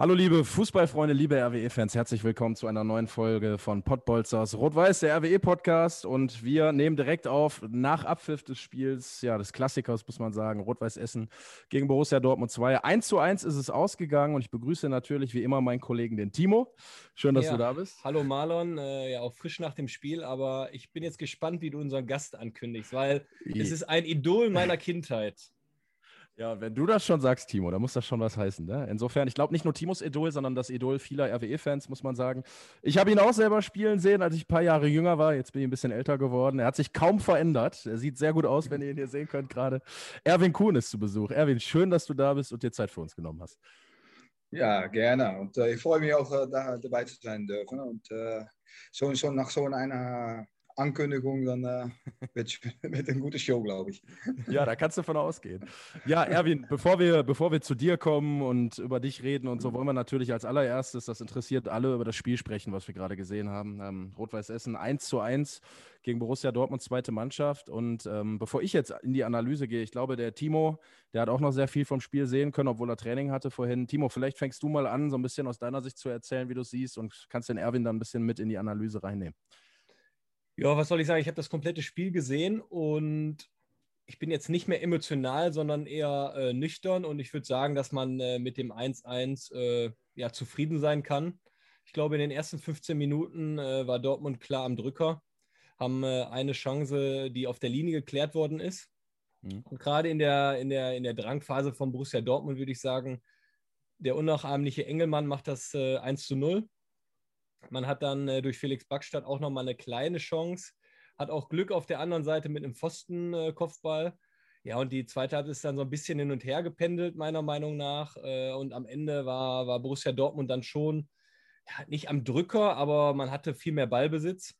Hallo liebe Fußballfreunde, liebe RWE-Fans, herzlich willkommen zu einer neuen Folge von Pottbolzers Rot-Weiß, der RWE-Podcast. Und wir nehmen direkt auf nach Abpfiff des Spiels, ja, des Klassikers, muss man sagen, Rot-Weiß Essen gegen Borussia Dortmund 2. 1 zu 1 ist es ausgegangen und ich begrüße natürlich wie immer meinen Kollegen, den Timo. Schön, dass ja. du da bist. Hallo Marlon, äh, ja, auch frisch nach dem Spiel, aber ich bin jetzt gespannt, wie du unseren Gast ankündigst, weil es ist ein Idol meiner Kindheit. Ja, wenn du das schon sagst, Timo, dann muss das schon was heißen. Ne? Insofern, ich glaube nicht nur Timos Idol, sondern das Idol vieler RWE-Fans, muss man sagen. Ich habe ihn auch selber spielen sehen, als ich ein paar Jahre jünger war. Jetzt bin ich ein bisschen älter geworden. Er hat sich kaum verändert. Er sieht sehr gut aus, wenn ihr ihn hier sehen könnt gerade. Erwin Kuhn ist zu Besuch. Erwin, schön, dass du da bist und dir Zeit für uns genommen hast. Ja, gerne. Und äh, ich freue mich auch, äh, da dabei zu sein dürfen. Und äh, so, so nach so einer Ankündigung, dann äh, wird wird eine gute Show, glaube ich. Ja, da kannst du von ausgehen. Ja, Erwin, bevor wir, bevor wir zu dir kommen und über dich reden und so, wollen wir natürlich als allererstes, das interessiert alle, über das Spiel sprechen, was wir gerade gesehen haben. Ähm, Rot-Weiß Essen 1 zu 1 gegen Borussia Dortmund, zweite Mannschaft. Und ähm, bevor ich jetzt in die Analyse gehe, ich glaube, der Timo, der hat auch noch sehr viel vom Spiel sehen können, obwohl er Training hatte vorhin. Timo, vielleicht fängst du mal an, so ein bisschen aus deiner Sicht zu erzählen, wie du es siehst und kannst den Erwin dann ein bisschen mit in die Analyse reinnehmen. Ja, was soll ich sagen? Ich habe das komplette Spiel gesehen und ich bin jetzt nicht mehr emotional, sondern eher äh, nüchtern und ich würde sagen, dass man äh, mit dem 1-1 äh, ja, zufrieden sein kann. Ich glaube, in den ersten 15 Minuten äh, war Dortmund klar am Drücker, haben äh, eine Chance, die auf der Linie geklärt worden ist. Mhm. Und gerade in der, in, der, in der Drangphase von Borussia Dortmund würde ich sagen, der unnachahmliche Engelmann macht das äh, 1 zu 0. Man hat dann äh, durch Felix Backstadt auch nochmal eine kleine Chance, hat auch Glück auf der anderen Seite mit einem Pfosten-Kopfball. ja, und die zweite Halbzeit ist dann so ein bisschen hin und her gependelt, meiner Meinung nach. Äh, und am Ende war, war Borussia Dortmund dann schon ja, nicht am Drücker, aber man hatte viel mehr Ballbesitz.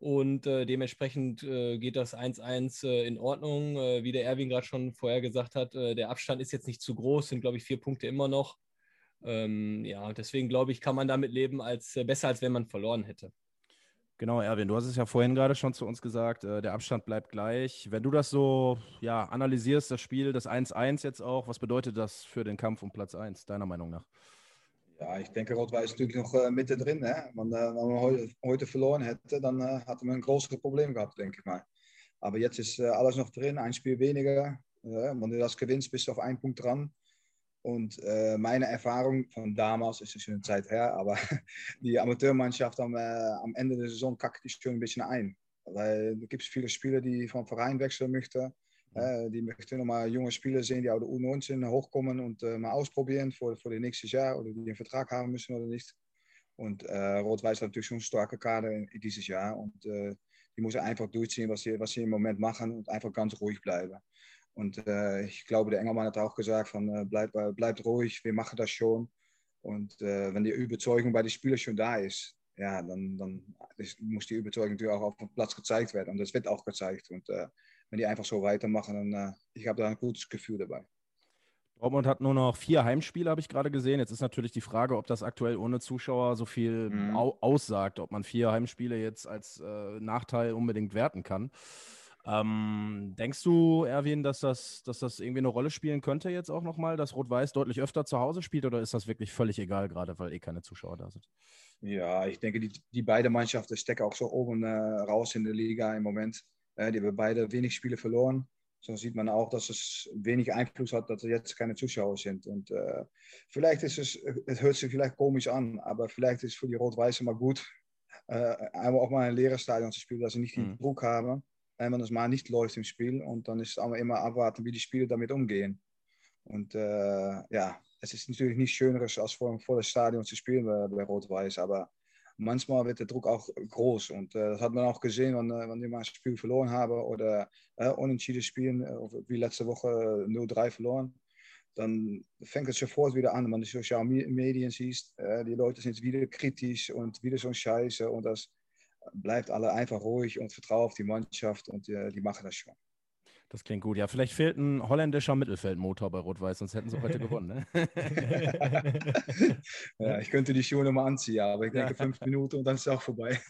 Und äh, dementsprechend äh, geht das 1-1 äh, in Ordnung. Äh, wie der Erwin gerade schon vorher gesagt hat, äh, der Abstand ist jetzt nicht zu groß, sind, glaube ich, vier Punkte immer noch. Ähm, ja, deswegen glaube ich, kann man damit leben, als äh, besser, als wenn man verloren hätte. Genau, Erwin, du hast es ja vorhin gerade schon zu uns gesagt, äh, der Abstand bleibt gleich. Wenn du das so ja, analysierst, das Spiel, das 1-1 jetzt auch, was bedeutet das für den Kampf um Platz 1, deiner Meinung nach? Ja, ich denke, Rot-Weiß ist natürlich noch äh, mittendrin. Hè? Want äh, wenn man heute, heute verloren hätte, dann äh, hätte man ein größeres Problem gehabt, denke ich mal. Aber jetzt ist äh, alles noch drin, ein Spiel weniger. Äh, wenn du das gewinnst, bist du auf einen Punkt dran. Und äh, meine Erfahrung von damals, ist schon eine Zeit her, aber die Amateurmannschaft am, äh, am Ende der Saison kackt die schon ein bisschen ein. Weil da gibt es viele Spieler, die vom Verein wechseln möchten. Äh, die möchten nochmal junge Spieler sehen, die aus der U19 hochkommen und äh, mal ausprobieren für, für das nächste Jahr oder die einen Vertrag haben müssen oder nicht. Und äh, Rot-Weiß hat natürlich schon einen starken Kader in, in dieses Jahr und äh, die müssen einfach durchziehen, was sie, was sie im Moment machen und einfach ganz ruhig bleiben. Und äh, ich glaube, der Engelmann hat auch gesagt, von, äh, bleib, äh, bleibt ruhig, wir machen das schon. Und äh, wenn die Überzeugung bei den Spielern schon da ist, ja, dann, dann ist, muss die Überzeugung natürlich auch auf dem Platz gezeigt werden. Und das wird auch gezeigt. Und äh, wenn die einfach so weitermachen, dann äh, ich habe da ein gutes Gefühl dabei. Dortmund hat nur noch vier Heimspiele, habe ich gerade gesehen. Jetzt ist natürlich die Frage, ob das aktuell ohne Zuschauer so viel Mhm. au aussagt, ob man vier Heimspiele jetzt als äh, Nachteil unbedingt werten kann. Ähm, denkst du, Erwin, dass das, dass das irgendwie eine Rolle spielen könnte jetzt auch nochmal, dass Rot-Weiß deutlich öfter zu Hause spielt oder ist das wirklich völlig egal, gerade weil eh keine Zuschauer da sind? Ja, ich denke, die, die beiden Mannschaften stecken auch so oben äh, raus in der Liga im Moment. Äh, die haben beide wenig Spiele verloren. So sieht man auch, dass es wenig Einfluss hat, dass jetzt keine Zuschauer sind. Und äh, vielleicht ist es, es hört sich vielleicht komisch an, aber vielleicht ist es für die Rot-Weiße mal gut, äh, einmal auch mal ein leeres Stadion zu spielen, dass sie nicht den Mhm. Druck haben, äh, wenn es mal nicht läuft im Spiel. Und dann ist es immer abwarten, wie die Spieler damit umgehen. Und äh, ja, es ist natürlich nichts Schöneres, als vor einem volles Stadion zu spielen bei, bei Rot-Weiß, aber manchmal wird der Druck auch groß. Und äh, das hat man auch gesehen, wenn, äh, wenn die mal ein Spiel verloren haben oder äh, unentschieden spielen, äh, wie letzte Woche 0-3 verloren. dann fängt es sofort wieder an, wenn man die sozialen Medien sieht. Die Leute sind wieder kritisch und wieder so Scheiße und das bleibt alle einfach ruhig und vertrauen auf die Mannschaft und äh, die machen das schon. Das klingt gut. Ja, vielleicht fehlt ein holländischer Mittelfeldmotor bei Rot-Weiß, sonst hätten sie heute gewonnen. Ne? ja, ich könnte die Schuhe nochmal anziehen, aber ich denke fünf Minuten und dann ist es auch vorbei.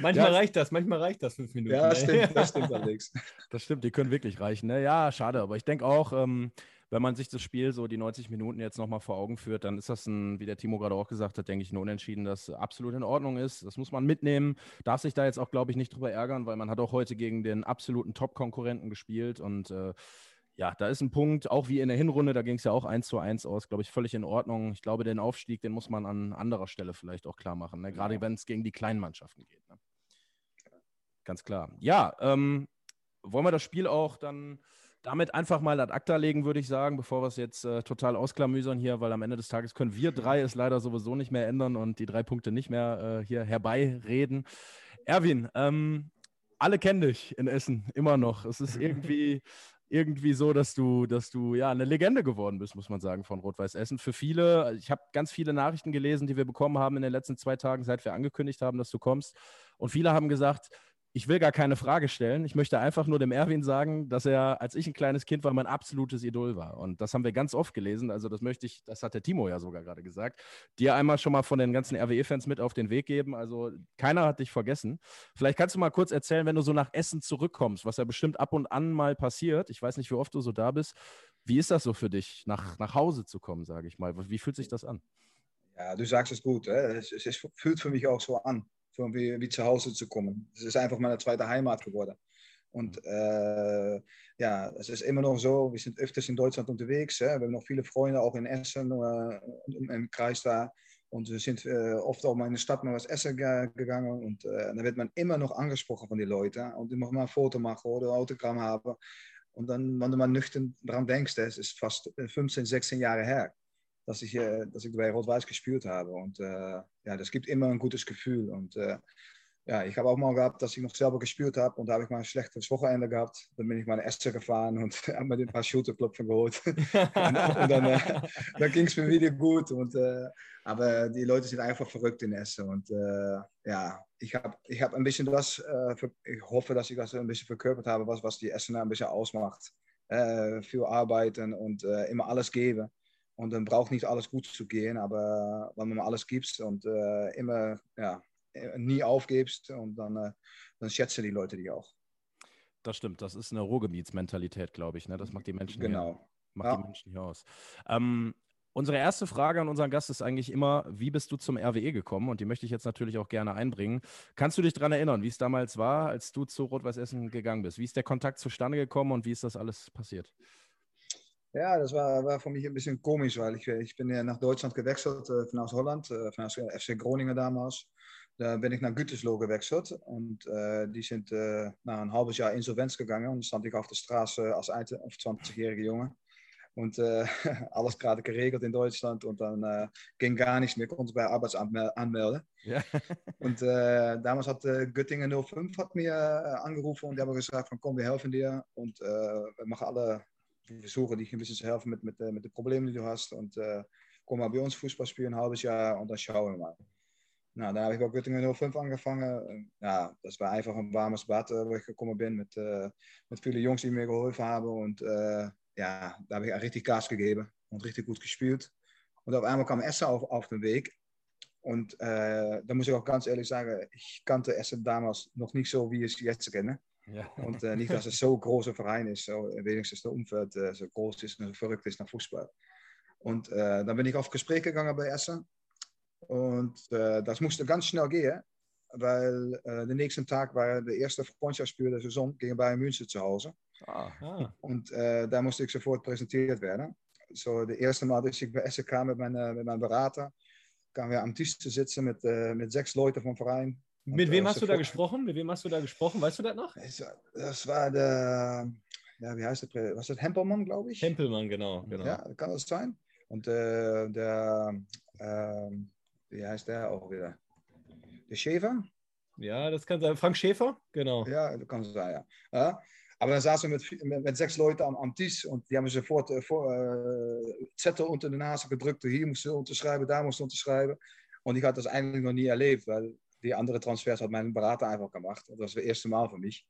manchmal ja. reicht das, manchmal reicht das fünf Minuten. Ja, ne? stimmt, das stimmt, Alex. Das stimmt, die können wirklich reichen. Ne? Ja, schade, aber ich denke auch, ähm, wenn man sich das Spiel so die 90 Minuten jetzt nochmal vor Augen führt, dann ist das ein, wie der Timo gerade auch gesagt hat, denke ich, ein Unentschieden, das absolut in Ordnung ist. Das muss man mitnehmen. Darf sich da jetzt auch, glaube ich, nicht drüber ärgern, weil man hat auch heute gegen den absoluten Top-Konkurrenten gespielt und äh, ja, da ist ein Punkt, auch wie in der Hinrunde, da ging es ja auch 1 zu 1 aus, glaube ich, völlig in Ordnung. Ich glaube, den Aufstieg, den muss man an anderer Stelle vielleicht auch klar machen, ne? gerade wenn es gegen die kleinen Mannschaften geht. Ne? Ganz klar. Ja, ähm, wollen wir das Spiel auch dann damit einfach mal ad acta legen, würde ich sagen, bevor wir es jetzt äh, total ausklamüsern hier, weil am Ende des Tages können wir drei es leider sowieso nicht mehr ändern und die drei Punkte nicht mehr äh, hier herbeireden. Erwin, ähm, alle kennen dich in Essen, immer noch. Es ist irgendwie, irgendwie so, dass du, dass du ja eine Legende geworden bist, muss man sagen, von Rot-Weiß Essen. Für viele, ich habe ganz viele Nachrichten gelesen, die wir bekommen haben in den letzten zwei Tagen, seit wir angekündigt haben, dass du kommst. Und viele haben gesagt, ich will gar keine Frage stellen. Ich möchte einfach nur dem Erwin sagen, dass er, als ich ein kleines Kind war, mein absolutes Idol war. Und das haben wir ganz oft gelesen. Also das möchte ich, das hat der Timo ja sogar gerade gesagt, dir einmal schon mal von den ganzen RWE-Fans mit auf den Weg geben. Also keiner hat dich vergessen. Vielleicht kannst du mal kurz erzählen, wenn du so nach Essen zurückkommst, was ja bestimmt ab und an mal passiert. Ich weiß nicht, wie oft du so da bist. Wie ist das so für dich, nach, nach Hause zu kommen, sage ich mal? Wie fühlt sich das an? Ja, du sagst es gut. Es, es, es fühlt für mich auch so an von wie, wie zu Hause zu kommen. Es ist einfach meine zweite Heimat geworden. Und äh, ja, es ist immer noch so, wir sind öfters in Deutschland unterwegs. Hè? Wir haben noch viele Freunde, auch in Essen äh, im Kreis da. Und wir sind äh, oft auch mal in die Stadt mal was essen gegangen. Und äh, dann wird man immer noch angesprochen von den Leuten. Und die mag mal ein Foto machen oder ein Autogramm haben. Und dann, wenn du mal nüchtern daran denkst, es ist fast 15, 16 Jahre her dass ich, äh, dass ich bei Rot-Weiß gespielt habe. Und äh, ja, das gibt immer ein gutes Gefühl. Und äh, ja, ich habe auch mal gehabt, dass ich noch selber gespielt habe und da habe ich mal ein schlechtes Wochenende gehabt. Dann bin ich mal in Essen gefahren und habe mir ein paar Shooterklopfen geholt. und, und, dann, äh, dann ging es mir wieder gut. Und, äh, aber die Leute sind einfach verrückt in Essen. Und äh, ja, ich habe ich hab ein bisschen das, äh, ich hoffe, dass ich das ein bisschen verkörpert habe, was, was die Essener ein bisschen ausmacht. Viel arbeiten und immer alles geben. Und dann braucht nicht alles gut zu gehen, aber wenn man alles gibt und äh, immer ja, nie aufgibst, und dann, äh, dann schätzen die Leute dich auch. Das stimmt, das ist eine Ruhrgebietsmentalität, glaube ich. Ne? Das macht die Menschen, genau. hier, macht ja. die Menschen hier aus. Ähm, unsere erste Frage an unseren Gast ist eigentlich immer, wie bist du zum RWE gekommen? Und die möchte ich jetzt natürlich auch gerne einbringen. Kannst du dich daran erinnern, wie es damals war, als du zu Rot-Weiß Essen gegangen bist? Wie ist der Kontakt zustande gekommen und wie ist das alles passiert? Ja, das war, war für mich ein bisschen komisch, weil ich, ich bin ja nach Deutschland gewechselt, äh, von aus Holland, äh, von aus FC Groningen damals. Da bin ich nach Gütersloh gewechselt und äh, die sind äh, na ein halbes Jahr insolvenz gegangen. Und dann stand ich auf der Straße als 20-jähriger Junge. Und äh, alles gerade geregelt in Deutschland und dann äh, ging gar nichts mehr, konnte bei Arbeitsamt anmelden. Ja. und äh, damals hat Göttingen 05 hat mir angerufen und die haben gesagt von komm, wir helfen dir und äh, wir machen alle versuchen dich ein bisschen zu helfen mit, mit, mit den Problemen, die du hast. Und äh, komm mal bei uns Fußball spielen, ein halbes Jahr und dann schauen wir mal. Nou, dann habe ich bei Göttingen 05 angefangen. Ja, das war einfach ein warmes Bad, wo ich gekommen bin mit, äh, mit vielen Jungs, die mir geholfen haben. Und äh, ja, da habe ich richtig Gas gegeben und richtig gut gespielt. Und auf einmal kam Essen auf, auf den Weg. Und äh, da muss ich auch ganz ehrlich sagen, ich kannte Essen damals noch nicht so, wie ich es jetzt. Ja. Und äh, nicht, dass es so großer Verein ist, so, wenigstens der Umfeld äh, so groß ist und verrückt ist nach Fußball. Und äh, dann bin ich auf Gespräch gegangen bei Essen. Und äh, das musste ganz schnell gehen, weil äh, den nächsten Tag war der erste Freundschaftsspiel der Saison gegen Bayern München zu Hause. Ah. Und äh, da musste ich sofort präsentiert werden. So, de erste Mal, dass ich bei Essen kam mit, meine, mit meinem Berater, kamen wir am Tisch zu sitzen mit, mit sechs Leuten vom Verein. Mit wem hast du da gesprochen? Mit wem hast du da gesprochen? Weißt du das noch? Das war der, ja, wie heißt der? Was ist das? Hempelmann, glaube ich. Hempelmann, genau, genau. Ja, kann das sein? Und äh, der, äh, wie heißt der auch wieder? Der Schäfer? Ja, das kann sein. Frank Schäfer, genau. Ja, das kann sein, ja. ja. Aber dann saßen wir mit, mit, mit sechs Leuten am, am, Tisch und die haben sofort äh, vor, äh, Zettel unter die Nase gedrückt. Hier musst du unterschreiben, da musst du unterschreiben. Und ich hatte das eigentlich noch nie erlebt, weil die andere Transfers hat mein Berater einfach gemacht. Das war das erste Mal für mich.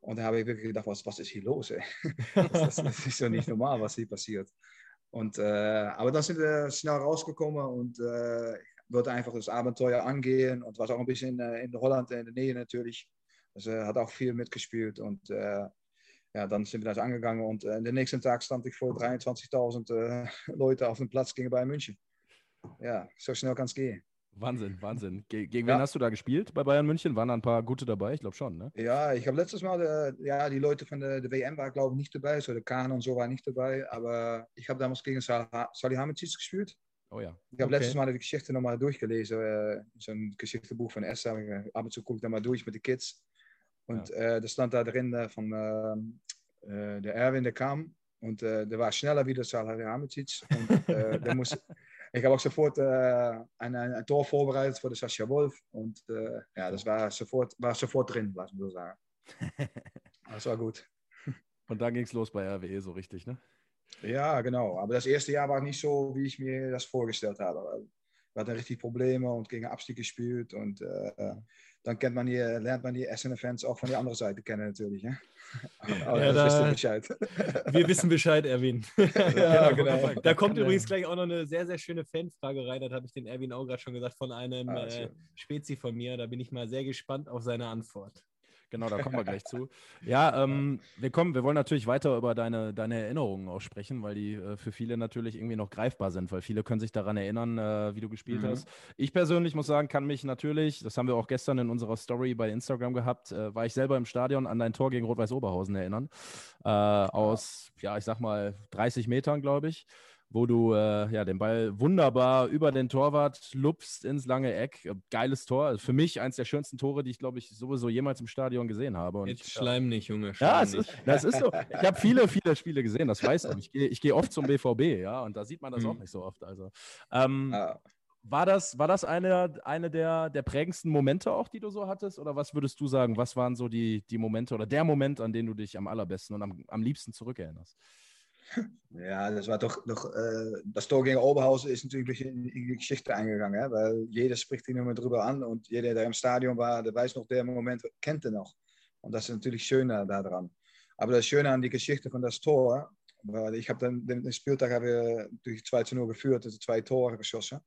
Und da habe ich wirklich gedacht, was, was ist hier los? das, das, ist ja nicht normal, was hier passiert. Und, äh, aber dann sind wir schnell rausgekommen und äh, wollte einfach das Abenteuer angehen und was auch ein bisschen in, in Holland in der Nähe natürlich. Also hat auch viel mitgespielt und äh, ja, dann sind wir das angegangen und äh, den nächsten Tag stand ich vor 23.000 äh, Leute auf dem Platz gegen Bayern München. Ja, so schnell kann es gehen. Wahnsinn, Wahnsinn. Ge gegen ja. wen hast du da gespielt bei Bayern München? Waren da ein paar gute dabei? Ich glaube schon, ne? Ja, ich habe letztes Mal, äh, ja, die Leute von der, der WM waren, glaube ich, nicht dabei. So der Kahn und so war nicht dabei. Aber ich habe damals gegen Salihamidzic gespielt. Oh ja. Ich habe okay. letztes Mal die Geschichte nochmal durchgelesen. Äh, Zo'n Geschichtebuch von Esther. Ab und zu gucke ich da mal durch mit den Kids. Und ja. äh, da stand da drin äh, von äh, der Erwin, der kam. Und äh, der war schneller wie der Salihamidzic. Und der muss ich habe auch sofort äh, ein, ein, Tor vorbereitet für Sascha Wolf und äh, ja, das war sofort, war sofort drin, was man so sagen. das war gut. Und dann ging es los bei RWE so richtig, ne? Ja, genau. Aber das erste Jahr war nicht so, wie ich mir das vorgestellt habe. Wir hatten richtig Probleme und gegen Abstieg gespielt und äh, dann kennt man hier, lernt man die Essen-Fans auch von der anderen Seite kennen natürlich. Ja? Aber ja, das da, Bescheid. Wir wissen Bescheid, Erwin. ja, genau, genau. Da kommt übrigens gleich auch noch eine sehr, sehr schöne Fanfrage rein. Das habe ich den Erwin auch gerade schon gesagt von einem ah, äh, Spezi von mir. Da bin ich mal sehr gespannt auf seine Antwort. Genau, da kommen wir gleich zu. Ja, ähm, wir kommen, wir wollen natürlich weiter über deine, deine Erinnerungen aussprechen, weil die äh, für viele natürlich irgendwie noch greifbar sind, weil viele können sich daran erinnern, äh, wie du gespielt mhm. hast. Ich persönlich muss sagen, kann mich natürlich, das haben wir auch gestern in unserer Story bei Instagram gehabt, äh, war ich selber im Stadion an dein Tor gegen Rot-Weiß Oberhausen erinnern. Äh, aus, ja, ich sag mal, 30 Metern, glaube ich wo du äh, ja, den Ball wunderbar über den Torwart lupst ins lange Eck. Geiles Tor. Also für mich eins der schönsten Tore, die ich, glaube ich, sowieso jemals im Stadion gesehen habe. Und Jetzt schleim nicht, Junge. Schleim ja, es ist, das ist so. Ich habe viele, viele Spiele gesehen, das weißt du. Ich gehe ich geh oft zum BVB, ja, und da sieht man das mhm. auch nicht so oft. Also, ähm, ja. War das, war das eine, eine der, der prägendsten Momente auch, die du so hattest? Oder was würdest du sagen, was waren so die, die Momente oder der Moment, an den du dich am allerbesten und am, am liebsten zurückerinnerst? Ja, das war doch, doch äh, das Tor gegen Oberhausen ist natürlich in, die Geschichte eingegangen, hè? weil jeder spricht hier nur drüber an und jeder, der im Stadion war, der weiß noch, der Moment kennt er noch. Und das ist natürlich schön daran. Aber das Schöne an die Geschichte von das Tor, weil ich habe dann den Spieltag habe wir durch 2 zu 0 geführt, also zwei Tore geschossen.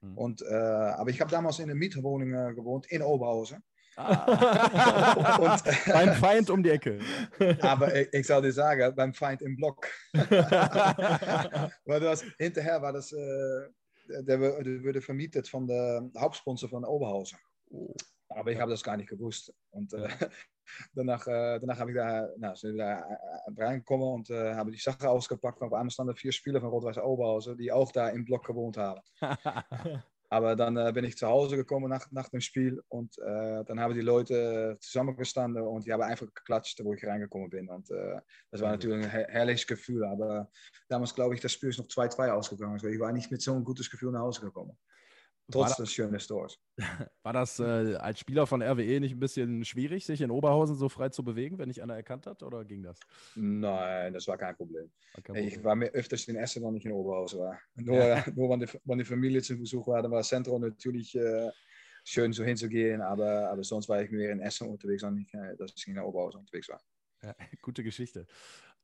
Hm. Und, äh, aber ich habe damals in der Mietwohnung äh, gewohnt in Oberhausen. Ah. und, beim Feind um die Ecke. Aber ich, ich soll dir sagen, beim Feind im Block. Weil das, hinterher war das, äh, der, der wurde vermietet von der Hauptsponsor von Oberhausen. Aber ich habe das gar nicht gewusst. Und äh, danach, äh, danach habe ich da, na, sind wir da reingekommen und äh, habe die Sachen ausgepackt. Und auf einmal standen vier Spieler von Rot-Weiß Oberhausen, die auch da im Block gewohnt haben. Aber dann äh, bin ich zu Hause gekommen nach, nach dem Spiel und äh, dann haben die Leute zusammengestanden und die haben einfach geklatscht, wo ich reingekommen bin. Und äh, das war natürlich ein her herrliches Gefühl. Aber damals glaube ich, das Spiel ist noch 2-2 ausgegangen. Also ich war nicht mit so einem gutes Gefühl nach Hause gekommen. Trotz des schönen Stores. War das äh, als Spieler von RWE nicht ein bisschen schwierig, sich in Oberhausen so frei zu bewegen, wenn nicht einer erkannt hat, oder ging das? Nein, das war kein Problem. War kein Problem. Ich war mir öfters in Essen, wenn ich in Oberhausen war. Nur, ja. nur wenn, die, wenn die Familie zu Besuch war, dann war Zentrum natürlich äh, schön so hinzugehen, aber, aber sonst war ich mehr in Essen unterwegs, als ich, äh, dass ich in Oberhausen unterwegs war. Ja, gute Geschichte.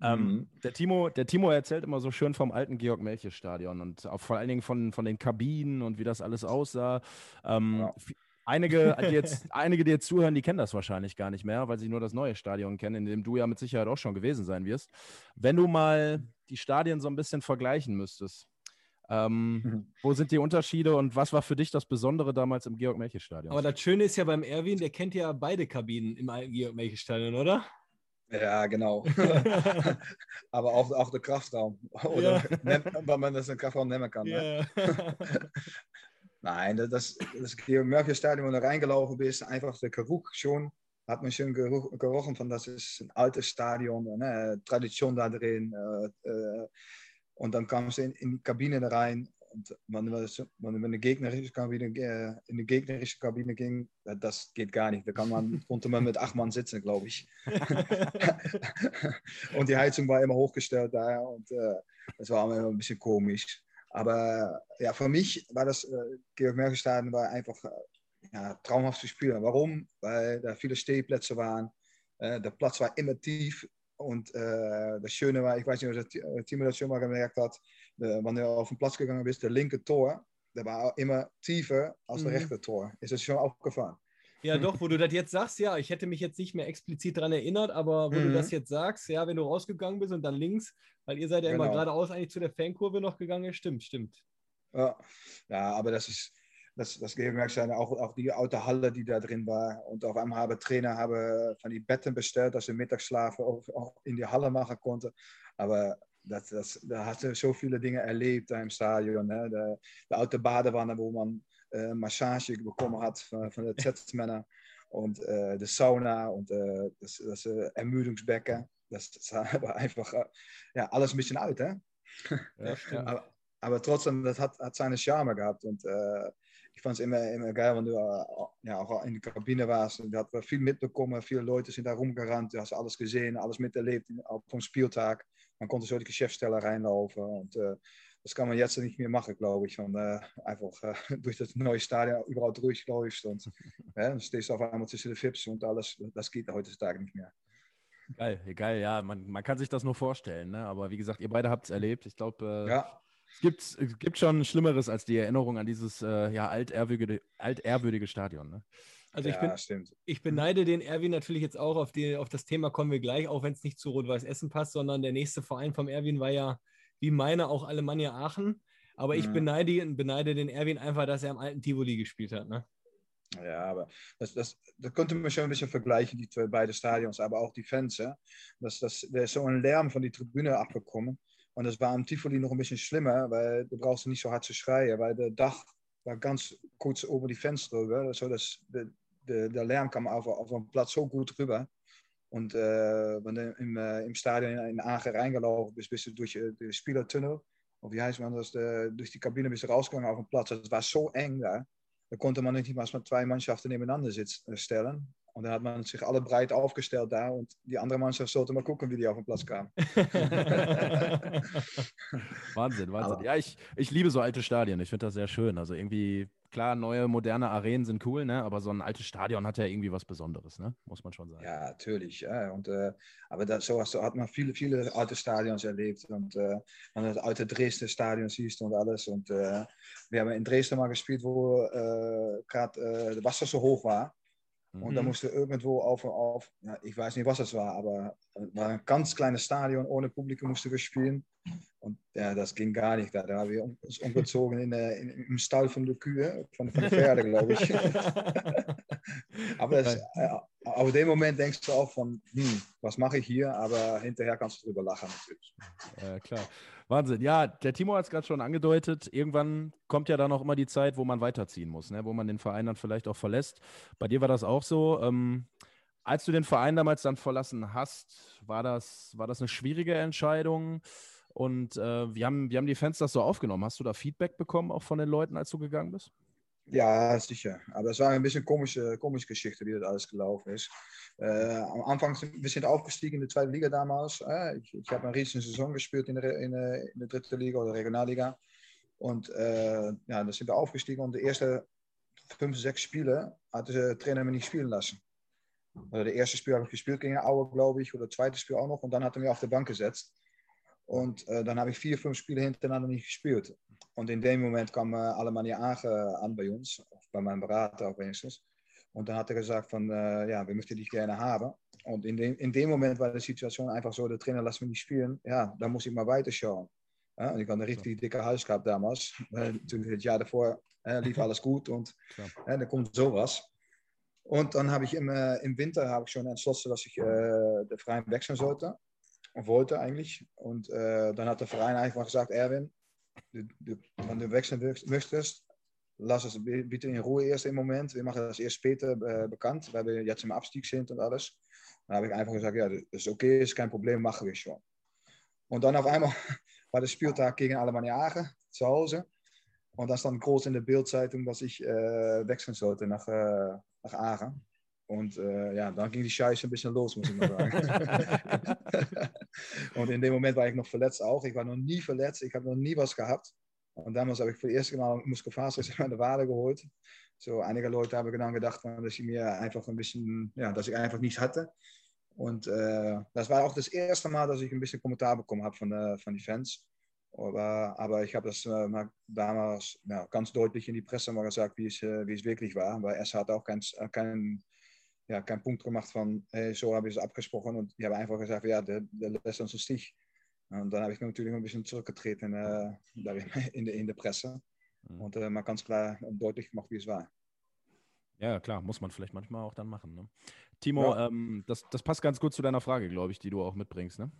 Ähm, mhm. der, Timo, der Timo erzählt immer so schön vom alten Georg-Melche-Stadion und auch vor allen Dingen von, von den Kabinen und wie das alles aussah. Ähm, ja. Einige, die jetzt, einige, die jetzt zuhören, die kennen das wahrscheinlich gar nicht mehr, weil sie nur das neue Stadion kennen, in dem du ja mit Sicherheit auch schon gewesen sein wirst. Wenn du mal die Stadien so ein bisschen vergleichen müsstest, ähm, mhm. Wo sind die Unterschiede und was war für dich das Besondere damals im Georg-Melche-Stadion? Aber das Schöne ist ja beim Erwin, der kennt ja beide Kabinen im alten Georg-Melche-Stadion, oder? Ja, genau. Aber auch, auch der Kraftraum. Oder ja. wenn man das einen Kraftraum nennen kann. Ne? Nein, das, das Georg-Mörcher-Stadion, wo du reingelaufen bist, einfach der Geruch schon, hat man schon gerochen von, das ist ein altes Stadion, ne? Tradition da drin. Äh, äh, und dann kam sie in, in, die Kabine rein Und wenn, wenn eine gegnerische Kabine, äh, in die gegnerische Kabine ging, das geht gar nicht. Da kann man, konnte man mit acht Mann sitzen, glaube ich. und die Heizung war immer hochgestellt da und äh, das war immer ein bisschen komisch. Aber ja, für mich war das äh, Georg Merkelstadion war einfach äh, ja, traumhaft zu spielen. Warum? Weil da viele Stehplätze waren. Äh, der Platz war immer tief. Und äh, das Schöne war, ich weiß nicht, ob das Timo das schon mal gemerkt hat, de, wann du auf den Platz gegangen bist, der linke Tor, der war immer tiefer als der mhm. rechte Tor. Ist das schon aufgefallen? Ja, doch, wo du das jetzt sagst, ja, ich hätte mich jetzt nicht mehr explizit daran erinnert, aber wo mhm. du das jetzt sagst, ja, wenn du rausgegangen bist und dann links, weil ihr seid ja genau. immer geradeaus eigentlich zu der Fankurve noch gegangen, stimmt, stimmt. Ja, ja aber das ist, das, das gemerkt sein, auch, auch die alte Halle, die da drin war. Und auf einmal haben Trainer haben von die Betten bestellt, dass sie Mittagsschlafen auch, auch in die Halle machen konnten. Aber das, das, da hast du so viele Dinge erlebt im Stadion. Ne? De, de oude Badewanne, wo man äh, Massage bekommen hat von, von den Z-Männern. Und äh, de Sauna und äh, das, das äh, Ermüdungsbecken. Das, das war einfach ja, alles ein bisschen alt. Hè? Ja, aber, aber, trotzdem, das hat, hat seine Charme gehabt. Und äh, ich fand es immer, immer geil, wenn du ja, auch in der Kabine warst. Und du hast viel mitbekommen, viele Leute sind da rumgerannt. Du hast alles gesehen, alles miterlebt auf dem Spieltag. Man konnte so die Geschäftsstelle reinlaufen. Und äh, das kann man jetzt nicht mehr machen, glaube ich. Und äh, einfach äh, durch das neue Stadion überall durchläufst und ja, dann stehst du auf einmal zwischen den Fips und alles. Das geht heutzutage nicht mehr. Geil, geil, ja. Man, man kann sich das nur vorstellen, ne? aber wie gesagt, ihr beide habt es erlebt. Ich glaube, äh, ja. es, gibt, es gibt schon Schlimmeres als die Erinnerung an dieses äh, ja, altehrwürdige, altehrwürdige Stadion. Ne? Also ich, bin, stimmt. ich beneide den Erwin natürlich jetzt auch, auf, die, auf das Thema kommen wir gleich, auch wenn es nicht zu Rot-Weiß Essen passt, sondern der nächste Verein vom Erwin war ja, wie meine, auch Alemannia Aachen. Aber mhm. ich beneide, beneide den Erwin einfach, dass er im alten Tivoli gespielt hat. Ne? Ja, aber das, das, das konnte man schon ein bisschen vergleichen, die zwei, beide Stadions, aber auch die Fans. Ja? Das, das, da ist so ein Lärm von der Tribüne abgekommen. Und das war im Tivoli noch ein bisschen schlimmer, weil du brauchst nicht so hart zu schreien, weil der Dach war ganz kurz ober die Fenster drüber, sodass der, der, der Lärm kam auf, auf een Platz so gut rüber. Und äh, wenn du im, äh, im Stadion in Aachen reingelaufen bist, bist du durch äh, den Spielertunnel, of wie heißt man das, durch die Kabine bist du rausgegangen auf den Platz. Das war so eng da. Da konnte man nicht mal zwei Mannschaften nebeneinander sitzen, stellen. Und dann hat man sich alle breit aufgestellt da und die andere Mannschaft sollte mal gucken, wie die auf den Platz kamen. Wahnsinn, Wahnsinn. Aber ja, ich, ich liebe so alte Stadien. Ich finde das sehr schön. Also irgendwie, klar, neue, moderne Arenen sind cool, ne? aber so ein altes Stadion hat ja irgendwie was Besonderes, ne? muss man schon sagen. Ja, natürlich. Ja. Und, äh, aber das, so hat man viele, viele alte Stadions erlebt. Und äh, wenn du das alte Dresden Stadion siehst und alles. Und äh, wir haben in Dresden mal gespielt, wo äh, gerade äh, das Wasser so hoch war. Und da mhm. musste irgendwo auf, auf ja, ich weiß nicht, was das war, aber es war ein ganz kleines Stadion, ohne Publikum mussten wir spielen. Und ja, das ging gar nicht. Da, da haben wir uns umgezogen in, der, in, im Stall von der Kühe, von, von der Pferde, glaube ich. aber das, äh, auf dem Moment denkst du auch von, hm, was mache ich hier? Aber hinterher kannst du drüber lachen natürlich. Ja, klar. Wahnsinn. Ja, der Timo hat es gerade schon angedeutet. Irgendwann kommt ja dann auch immer die Zeit, wo man weiterziehen muss, ne? wo man den Verein dann vielleicht auch verlässt. Bei dir war das auch so. Ähm, als du den Verein damals dann verlassen hast, war das, war das eine schwierige Entscheidung? Und äh, wie, haben, wie haben die Fans das so aufgenommen? Hast du da Feedback bekommen, auch von den Leuten, als du gegangen bist? Ja, sicher. Aber es war ein bisschen komische, komische Geschichte, wie das alles gelaufen ist. Äh, am Anfang, wir sind aufgestiegen in die zweite Liga damals. Äh, ich, ich habe eine riesige Saison gespielt in der, in, in der dritten Liga oder Regionalliga. Und äh, ja, dann sind wir aufgestiegen und die ersten fünf, sechs Spiele hat der Trainer mich nicht spielen lassen. Also das erste Spiel habe ich gespielt gegen Aue, glaube ich, oder das zweite Spiel auch noch. Und dann hat er mich auf der Bank gesetzt. Und äh, dann habe ich vier, fünf Spiele hintereinander nicht gespielt. Und in dem Moment kam äh, Alemannia Aachen an bei uns, bei meinem Berater auch wenigstens. Und dann hat er gesagt von, äh, ja, wir möchten dich gerne haben. Und in dem, in dem Moment war die Situation einfach so, der Trainer lässt mich nicht spielen. Ja, dann muss ich mal weiterschauen. Ja, und ich hatte eine richtig dicke Hals gehabt damals. Äh, het Jahr davor äh, lief alles gut und äh, dann kommt sowas. Und dann habe ich im, im Winter habe ich schon entschlossen, dass ich äh, den Verein wechseln sollte. Wollte eigentlich. Und äh, dann hat der Verein einfach gesagt, Erwin, du, du, wenn du wechseln möchtest, lass es bitte in Ruhe erst im Moment. Wir machen das erst später äh, bekannt, weil wir jetzt im Abstieg sind und alles. Dann habe ich einfach gesagt, ja, das ist okay, ist kein Problem, machen wir schon. Und dann auf einmal war der Spieltag gegen Alemannia Aachen zu Hause. Und dann stand groß in der Bildzeitung, dass ich äh, wechseln sollte nach, äh, nach Aachen. Und äh, ja, dann ging die Scheiße ein bisschen los, muss ich mal sagen. Und in dem Moment war ich noch verletzt auch. Ich war noch nie verletzt, ich habe noch nie was gehabt. Und damals habe ich für das erste Mal Muskelfaser in der Wade geholt. So, einige Leute haben dann gedacht, dass ich mir einfach ein bisschen, ja, dass ich einfach nichts hatte. Und äh, das war auch das erste Mal, dass ich ein bisschen Kommentar bekommen habe von, äh, von den Fans. Aber, aber ich habe das äh, damals ja, ganz deutlich in die Presse mal gesagt, wie es, äh, es wirklich war. Weil es hat auch keinen kein, ja, kein Punkt gemacht von, hey, so habe ich es abgesprochen. Und die haben einfach gesagt, ja, der, der lässt uns nicht. Und dann habe ich natürlich ein bisschen zurückgetreten äh, in, der, in der Presse. Mhm. Und äh, mal ganz klar und deutlich gemacht, wie es war. Ja, klar, muss man vielleicht manchmal auch dann machen. Ne? Timo, ja. ähm, das, das passt ganz gut zu deiner Frage, glaube ich, die du auch mitbringst. Ne?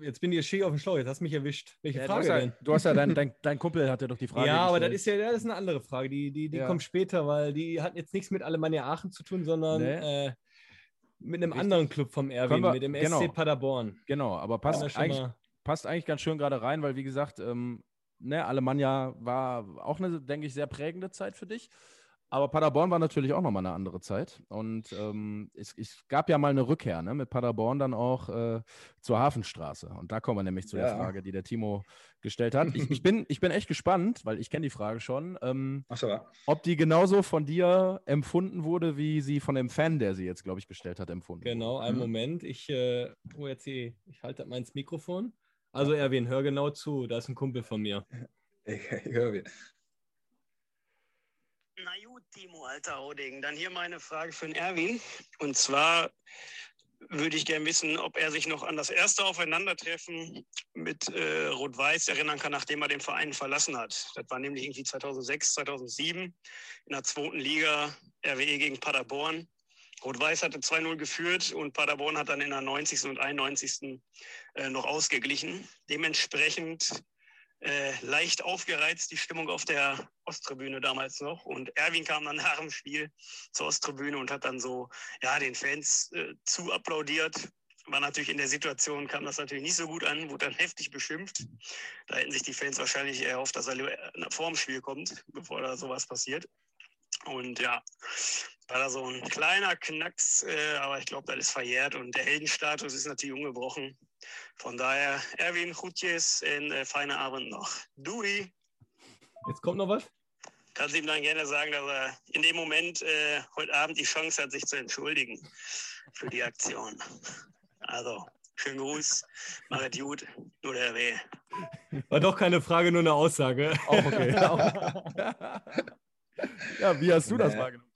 Jetzt bin ich schön auf dem Schlauch, jetzt hast du mich erwischt. Welche ja, Frage du denn? Du hast ja, dein, dein, dein Kumpel hat ja doch die Frage Ja, aber das ist ja das ist eine andere Frage, die, die, die ja. kommt später, weil die hat jetzt nichts mit Alemannia Aachen zu tun, sondern nee. äh, mit einem Richtig. anderen Club vom Erwin, wir, mit dem genau, SC Paderborn. Genau, aber passt, eigentlich, passt eigentlich ganz schön gerade rein, weil wie gesagt, ähm, ne, Alemannia war auch eine, denke ich, sehr prägende Zeit für dich. Aber Paderborn war natürlich auch nochmal eine andere Zeit. Und ähm, es, es, gab ja mal eine Rückkehr ne, mit Paderborn dann auch äh, zur Hafenstraße. Und da kommen wir nämlich zu ja. der Frage, die der Timo gestellt hat. Ich, ich, bin, ich bin echt gespannt, weil ich kenne die Frage schon, ähm, so. ob die genauso von dir empfunden wurde, wie sie von dem Fan, der sie jetzt, glaube ich, bestellt hat, empfunden Genau, einen mhm. Moment. Ich, äh, oh, jetzt hier, ich halte mal ins Mikrofon. Also Erwin, hör genau zu, da ist ein Kumpel von mir. Ich, ich höre na gut, Timo, alter Hauding. Dann hier meine Frage für den Erwin. Und zwar würde ich gerne wissen, ob er sich noch an das erste Aufeinandertreffen mit äh, Rot-Weiß erinnern kann, nachdem er den Verein verlassen hat. Das war nämlich irgendwie 2006, 2007 in der zweiten Liga RWE gegen Paderborn. Rot-Weiß hatte 2-0 geführt und Paderborn hat dann in der 90. und 91. Äh, noch ausgeglichen. Dementsprechend äh, leicht aufgereizt, die Stimmung auf der Osttribüne damals noch. Und Erwin kam dann nach dem Spiel zur Osttribüne und hat dann so ja, den Fans äh, zu applaudiert. War natürlich in der Situation, kam das natürlich nicht so gut an, wurde dann heftig beschimpft. Da hätten sich die Fans wahrscheinlich erhofft, dass er vor dem Spiel kommt, bevor da sowas passiert. Und ja, war da so ein kleiner Knacks, äh, aber ich glaube, das ist verjährt und der Heldenstatus ist natürlich ungebrochen. Von daher, Erwin, Gutjes und äh, feine Abend noch. Dui. Jetzt kommt noch was? Kannst ihm dann gerne sagen, dass er in dem Moment äh, heute Abend die Chance hat, sich zu entschuldigen für die Aktion. Also, schönen Gruß, machet gut, nur der Weh. War doch keine Frage, nur eine Aussage. Auch okay. ja, wie hast du das wahrgenommen?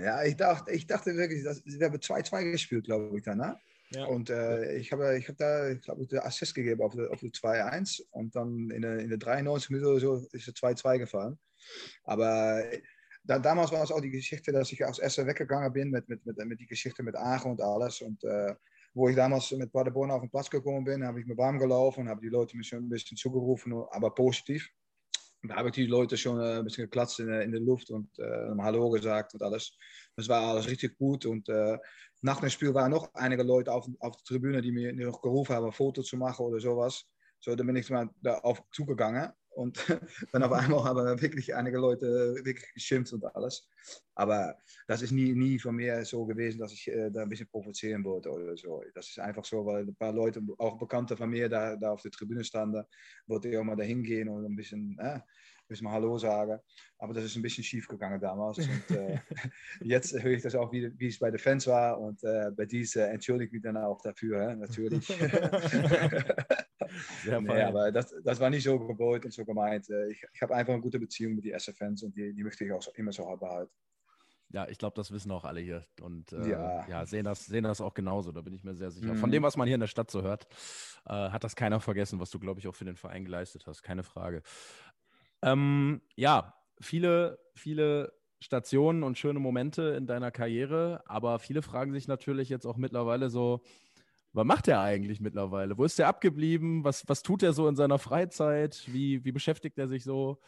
Ja, ich dachte, ich dachte wirklich, dass, wir haben 2-2 gespielt, glaube ich, dann. Ne? Ja. Und äh, ich habe ich hab da, ich glaube, den Assist gegeben auf auf die 2-1 und dann in der, in der 93 Minuten oder so ist es 2-2 gefallen. Aber da, damals war es auch die Geschichte, dass ich aus Essen weggegangen bin mit, mit, mit, mit die Geschichte mit Aachen und alles. Und äh, wo ich damals mit Paderborn auf den Platz gekommen bin, habe ich mir warm gelaufen und habe die Leute mir schon ein bisschen zugerufen, aber positiv. Da habe ich die Leute schon äh, ein bisschen geklatscht in, in der Luft und äh, Hallo gesagt und alles. Das war alles richtig gut und äh, nach dem Spiel waren noch einige Leute auf, auf der Tribüne, die mir noch gerufen haben, ein Foto zu machen oder sowas. So, dann bin ich mal darauf zugegangen und dann auf einmal haben wirklich einige Leute wirklich geschimpft und alles. Aber das ist nie, nie von mir so gewesen, dass ich äh, da ein bisschen provozieren wollte oder so. Das ist einfach so, weil ein paar Leute, auch Bekannte von mir, da, da auf der Tribüne standen, wollte ich auch mal dahin gehen und ein bisschen äh, müssen wir Hallo sagen. Aber das ist ein bisschen schief gegangen damals. Und äh, jetzt höre ich das auch, wie, wie es bei den Fans war. Und äh, bei diesen entschuldige ich mich dann auch dafür, natürlich. Sehr nee, aber das, das war nicht so gewollt und so gemeint. Äh, ich, ich habe einfach eine gute Beziehung mit den SF-Fans und die, die möchte ich auch immer so behalten. Ja, ich glaube, das wissen auch alle hier und äh, ja. ja, sehen, das, sehen das auch genauso, da bin ich mir sehr sicher. Mhm. Von dem, was man hier in der Stadt so hört, äh, hat das keiner vergessen, was du, glaube ich, auch für den Verein geleistet hast, keine Frage. Ähm, ja, viele, viele Stationen und schöne Momente in deiner Karriere, aber viele fragen sich natürlich jetzt auch mittlerweile so, was macht er eigentlich mittlerweile? Wo ist er abgeblieben? Was, was tut er so in seiner Freizeit? Wie, wie beschäftigt er sich so?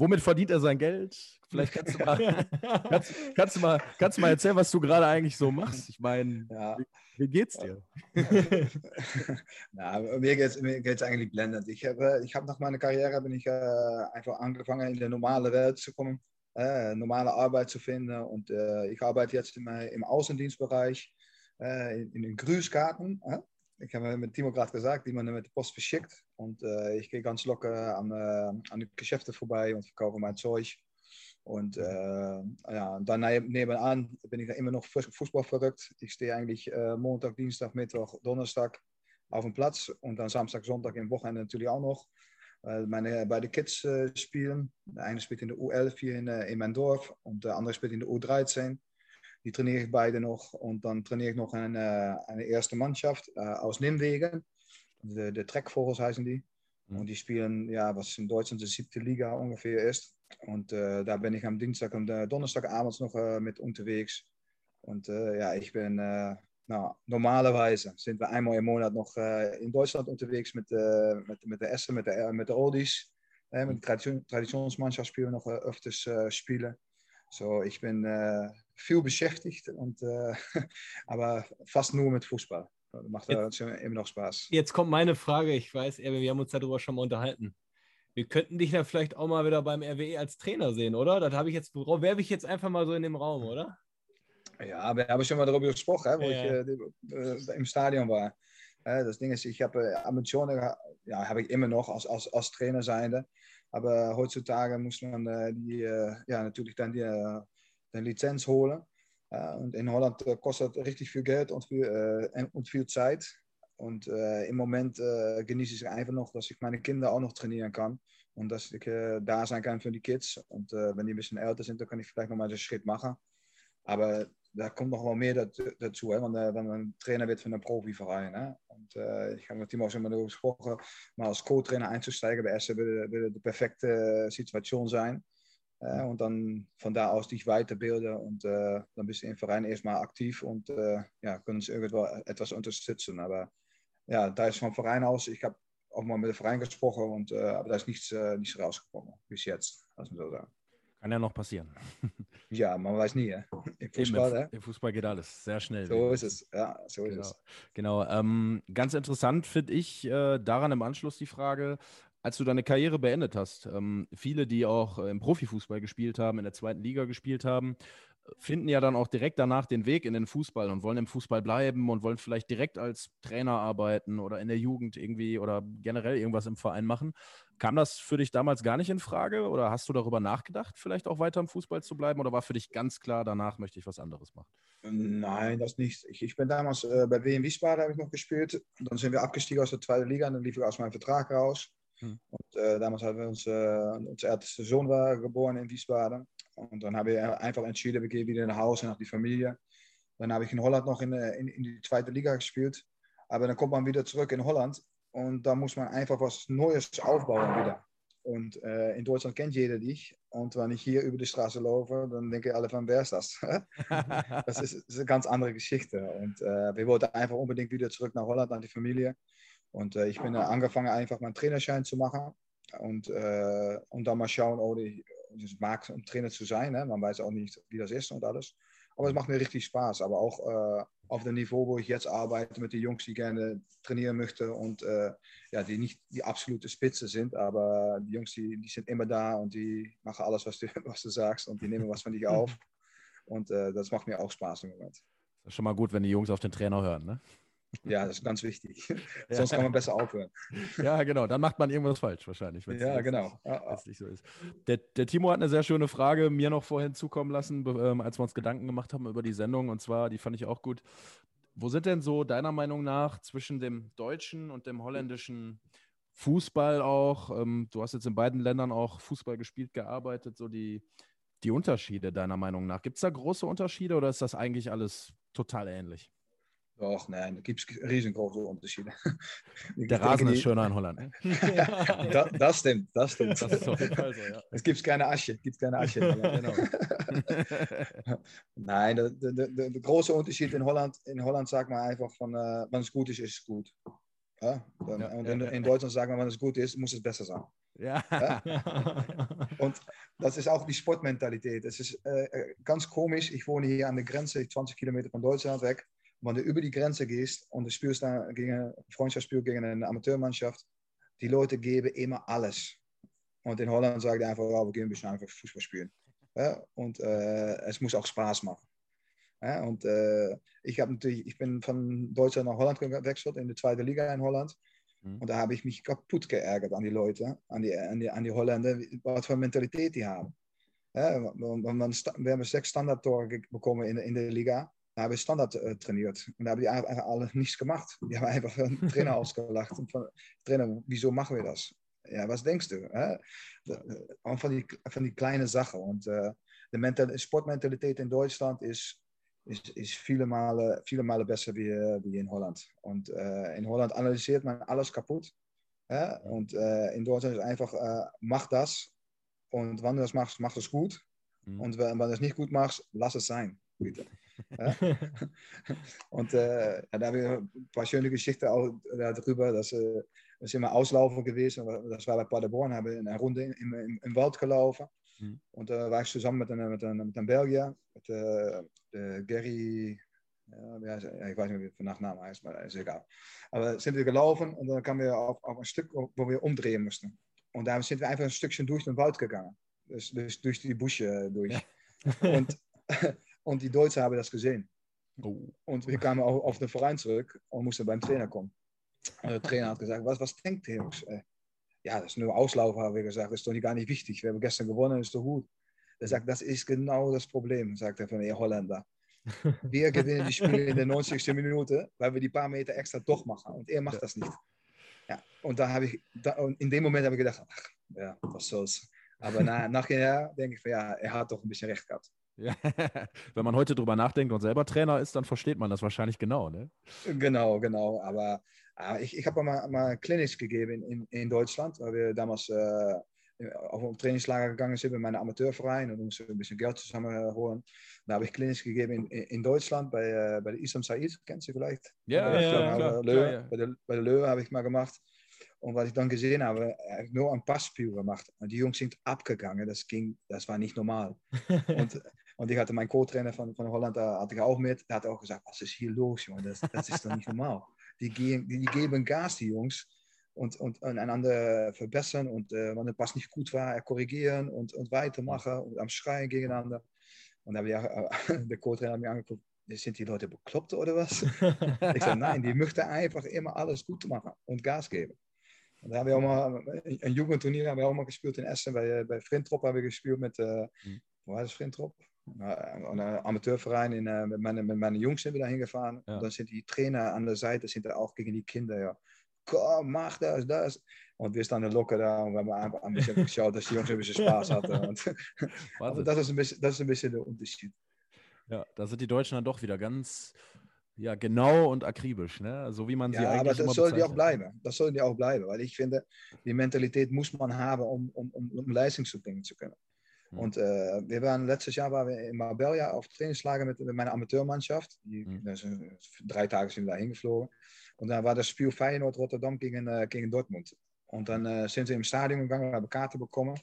Womit verdient er sein Geld? Vielleicht kannst du mal, kannst, kannst, du mal, kannst du mal erzählen, was du gerade eigentlich so machst. Ich meine, Ja. wie, wie geht's dir? Na, mir geht es mir geht's eigentlich blendend. Ich habe ich hab nach meiner Karriere bin ich äh, einfach angefangen, in die normale Welt zu kommen, äh, normale Arbeit zu finden. Und äh, ich arbeite jetzt im, im Außendienstbereich, äh, in, in den Grüßkarten. Ich habe mit Timo gerade gesagt, die man mit der Post verschickt. Und äh, ich gehe ganz locker an, äh, an die Geschäfte vorbei und verkaufe mein Zeug. Und äh, ja, und dann neb- nebenan bin ich immer noch Fuß- Fußball verrückt. Ich stehe eigentlich Montag, Dienstag, Mittwoch, Donnerstag auf dem Platz und dann Samstag, Sonntag im Wochenende natürlich auch noch. Meine beide Kids spielen. Der eine spielt in der U11 hier in, in mijn Dorf und der andere spielt in der U13. Die trainiere ich beide noch und dann trainiere ich noch eine, eine erste Mannschaft äh, aus Nimwegen. De, de Trekvogels heißen die. Mhm. Und die spielen, ja, was in Deutschland de siebte Liga ungefähr ist. Und äh, da bin ich am Dienstag und äh, Donnerstagabends noch äh, mit unterwegs. Und ja, ich bin, äh, nou, normalerweise sind wir einmal im Monat noch in Deutschland unterwegs mit, äh, mit, mit der Essen, mit der, mit der Oldies. Äh, mit der Tradition, Traditionsmannschaft spielen wir noch öfters Spiele. So, ich bin äh, viel beschäftigt, und, äh, aber fast nur mit Fußball. Das macht äh, schon immer noch Spaß. Jetzt kommt meine Frage. Ich weiß, Erwin, wir haben uns darüber schon mal unterhalten. Wir könnten dich ja vielleicht auch mal wieder beim RWE als Trainer sehen, oder? Das habe ich jetzt, werfe ich jetzt einfach mal so in den Raum, oder? Ja, wir haben schon mal darüber gesprochen, hè, wo Ja. ich äh, äh, im Stadion war. Äh, das Ding ist, ich habe äh, Ambitionen, ja, habe ich immer noch als, als, als Trainer zijnde. Aber heutzutage muss man äh, die, äh, ja, natürlich dann die, äh, die Lizenz holen. Und in Holland kostet das richtig viel Geld und viel, und viel Zeit. Und im Moment genieße ich einfach noch, dass ich meine Kinder auch noch trainieren kann. Und dass ich da sein kann für die Kids. Und wenn die ein bisschen älter sind, dann kann ich vielleicht noch mal einen Schritt machen. Aber da kommt noch wel meer dat, dazu, hè? Want, wenn man Trainer wird von einem Profiverein. Hè? Und äh, ich habe mit Timo schon mal darüber gesprochen, mal als Co-Trainer einzusteigen bei Essen würde, die perfekte Situation sein. Äh, und dann von da aus dich weiterbilden und äh, dann bist du im Verein erstmal aktiv und äh, ja, können sie irgendwo etwas unterstützen. Aber ja, da ist vom Verein aus, ich habe auch mal mit dem Verein gesprochen, und, aber da ist nichts, äh, nichts rausgekommen bis jetzt, so sagen. Kann ja noch passieren. Ja, man weiß nie, hè? Im Eben, Fußball, im, Im Fußball geht alles sehr schnell. So ist es, ja, so ist Genau. es. Genau. Ähm, ganz interessant finde ich äh, daran im Anschluss die Frage, als du deine Karriere beendet hast. Ähm, viele, die auch im Profifußball gespielt haben, in der zweiten Liga gespielt haben, finden ja dann auch direkt danach den Weg in den Fußball und wollen im Fußball bleiben und wollen vielleicht direkt als Trainer arbeiten oder in der Jugend irgendwie oder generell irgendwas im Verein machen. Kam das für dich damals gar nicht in Frage oder hast du darüber nachgedacht, vielleicht auch weiter im Fußball zu bleiben oder war für dich ganz klar, danach möchte ich was anderes machen? Nein, das nicht. Ich, ich bin damals äh, bei WM Wiesbaden habe ich noch gespielt. Dann sind wir abgestiegen aus der zweiten Liga und dann lief ich aus meinem Vertrag raus. Hm. Und äh, damals hatten wir uns, äh, unser ältester Sohn war geboren in Wiesbaden. Und dann habe ich einfach entschieden, wir gehen wieder nach Hause, nach die Familie. Dann habe ich in Holland noch in, äh, in, in die zweite Liga gespielt. Aber dann kommt man wieder zurück in Holland und da muss man einfach was Neues aufbauen wieder. Und äh, in Deutschland kennt jeder dich. Und wenn ich hier über die Straße laufe, dann denken alle van, wer ist das? das, ist, das ist eine ganz andere Geschichte. Und äh, wir wollten einfach unbedingt wieder zurück nach Holland, nach die Familie. Und äh, ich bin äh, angefangen, einfach meinen Trainerschein zu machen. Und, äh, und dann mal schauen, oh, die, es mag um Trainer zu sein. Ne? Man weiß auch nicht, wie das ist und alles. Aber es macht mir richtig Spaß. Aber auch äh, auf dem Niveau, wo ich jetzt arbeite, mit den Jungs, die gerne trainieren möchten und äh, ja, die nicht die absolute Spitze sind, aber die Jungs, die, die sind immer da und die machen alles, was du, was du sagst und die nehmen was von dich auf. Und äh, das macht mir auch Spaß im Moment. Das ist schon mal gut, wenn die Jungs auf den Trainer hören, ne? Ja, das ist ganz wichtig. Ja. Sonst kann man besser aufhören. Ja, genau. Dann macht man irgendwas falsch wahrscheinlich. Ja, wenn's genau. Nicht, ja. wenn's nicht so ist. Der, der Timo hat eine sehr schöne Frage mir noch vorhin zukommen lassen, ähm, als wir uns Gedanken gemacht haben über die Sendung. Und zwar, die fand ich auch gut. Wo sind denn so deiner Meinung nach zwischen dem deutschen und dem holländischen Fußball auch? Ähm, du hast jetzt in beiden Ländern auch Fußball gespielt, gearbeitet, so die, die Unterschiede deiner Meinung nach. Gibt es da große Unterschiede oder ist das eigentlich alles total ähnlich? Doch, nein, da gibt es riesengroße Unterschiede. Der denke, Rasen ist schöner in Holland. Ne? Da, das stimmt, das stimmt. Das ist auf jeden Fall so, ja. Es gibt keine Asche, gibt keine Asche. Genau. Nein, der, der, der, der große Unterschied in Holland, in Holland sagt man einfach von, äh, wenn es gut ist, ist es gut. Ja? Dann, Ja, und ja, in, ja. in Deutschland sagt man, wenn es gut ist, muss es besser sein. Ja. Und das ist auch die Sportmentalität. Es ist äh, ganz komisch. Ich wohne hier an der Grenze, 20 Kilometer von Deutschland weg. Wenn du über die Grenze gehst und du spielst dann gegen ein Freundschaftsspiel gegen eine Amateurmannschaft, die Leute geben immer alles. Und in Holland sagen die einfach, oh, wir gehen ein bisschen einfach Fußball spielen. Ja? Und äh, es muss auch Spaß machen. Ja? Und äh, ich, natürlich, ich bin von Deutschland nach Holland gewechselt, in die zweite Liga in Holland. Mhm. Und da habe ich mich kaputt geärgert an die Leute, an die, an die, an die Holländer, was für Mentalität die haben. Ja, wir haben sechs Standardtore bekommen in, in der Liga. Habe ich Standard äh, trainiert. Und da haben die einfach alle nichts gemacht. Die haben einfach den Trainer ausgelacht. Und von, Trainer, wieso machen wir das? Ja, was denkst du? Hè? Van, die, van die kleine Sachen. Und uh, de mental, Sportmentalität in Deutschland ist, ist, ist viele, Male, viele Male besser wie, wie in Holland. Und uh, in Holland analysiert man alles kaputt. Und uh, in Deutschland ist einfach, mach das. Und wann du das machst, mach es gut. Mhm. Und wenn du es nicht gut machst, lass es sein. Bitte. Und äh, da habe ich ein paar schöne Geschichten auch darüber, dass äh, wir sind mal auslaufen gewesen, das war bei Paderborn, haben wir eine Runde im, im, im Wald gelaufen. Mhm. Und da äh, war ich zusammen mit einem, mit einem, mit einem Belgier, mit äh, Gary, ja, ich weiß nicht, wie der Nachname heißt, aber ist egal. Aber sind wir gelaufen und dann kamen wir auf, auf ein Stück, wo wir umdrehen mussten. Und da sind wir einfach ein Stückchen durch den Wald gegangen. Dus, dus durch die Busche durch. Ja. und Und die Deutschen haben das gesehen. Oh. Und wir kamen auf, auf den Verein zurück und mussten beim Trainer kommen. Und der Trainer hat gesagt, was, was denkt ihr? Ja, das ist nur Auslaufen, haben wir gesagt. Das ist doch gar nicht wichtig. Wir haben gestern gewonnen, ist doch gut. Er sagt, das ist genau das Problem, sagt er von den Holländer. Wir gewinnen die Spiele in der 90. Minute, weil wir die paar Meter extra doch machen. Und er macht das nicht. Ja, und da habe ich, da, in dem Moment habe ich gedacht, ach, ja, was soll's. Aber na, nachher denke ich, ja, er hat doch ein bisschen recht gehabt. Ja. Wenn man heute drüber nachdenkt und selber Trainer ist, dann versteht man das wahrscheinlich genau, ne? Genau, genau. Aber äh, ich, ich habe mal, mal Clinics gegeben in, in Deutschland, weil wir damals äh, auf ein Trainingslager gegangen sind mit meinem Amateurverein und mussten ein bisschen Geld zusammenholen. Da habe ich Clinics gegeben in, in Deutschland bei, äh, bei der Isam Said, kennst du vielleicht? Ja, ja, ja, klar, Löwe, klar ja. Bei, der, bei der Löwe habe ich mal gemacht. Und was ich dann gesehen habe, er hat nur ein Passspiel gemacht. Und die Jungs sind abgegangen. Das ging, das war nicht normal. und ich hatte meinen Co-Trainer von, von Holland, hatte ich auch mit. Der hat auch gesagt, was ist hier los, Junge? Das, das ist doch nicht normal. Die, gehen, die, geben Gas, die Jungs. Und, und, einander verbessern. Und äh, wenn es nicht gut war, korrigieren und, und weitermachen. Und am Schreien gegeneinander. Und da habe ich, äh, der Co-Trainer mir angeguckt, sind die Leute bekloppt oder was? ich sage, nein, die möchten einfach immer alles gut machen und Gas geben. Und da haben wir auch mal ein Jugendturnier haben wir auch mal gespielt in Essen. Bei, bei Frintrop haben wir gespielt mit, äh, mhm. wo war das Frintrop? Amateurverein in, uh, met, mijn, met mijn jongens zijn we daarheen gefahren. Ja. Dan sind die Trainer an der Seite, sind da auch gegen die Kinder, ja. Komm, mach das, das. Und wir standen locker da und wir haben ein bisschen geschaut, dass die Jungs ein bisschen Spaß hatten. Und das, ist ein bisschen, das ist ein bisschen der Unterschied. Ja, da sind die Deutschen dann doch wieder ganz ja, genau und akribisch, ne? so wie man sie ja, eigentlich aber das sollen die auch bleiben. Das sollen die auch bleiben, weil ich finde, die Mentalität muss man haben, um, um, um, um Leistung zu bringen zu können. Mhm. Und äh, wir waren letztes Jahr waren wir in Marbella auf Trainingslager mit, mit meiner Amateurmannschaft. Die, mhm. also, drei Tage sind wir da hingeflogen. Und dann war das Spiel Feyenoord Rotterdam gegen, äh, gegen Dortmund. Und dann äh, sind wir im Stadion gegangen, haben Karten bekommen.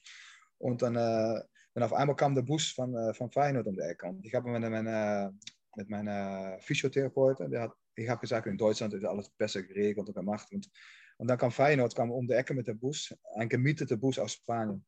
Und dann, äh, dann auf einmal kam der Bus von, äh, von Feyenoord um die Ecke. Und ich habe mit meiner, mit meiner Physiotherapeuten, der hat, ich habe gesagt, in Deutschland ist alles besser geregelt und gemacht. Und, und dann kam Feyenoord kam um die Ecke mit dem Bus, ein gemieteter Bus aus Spanien.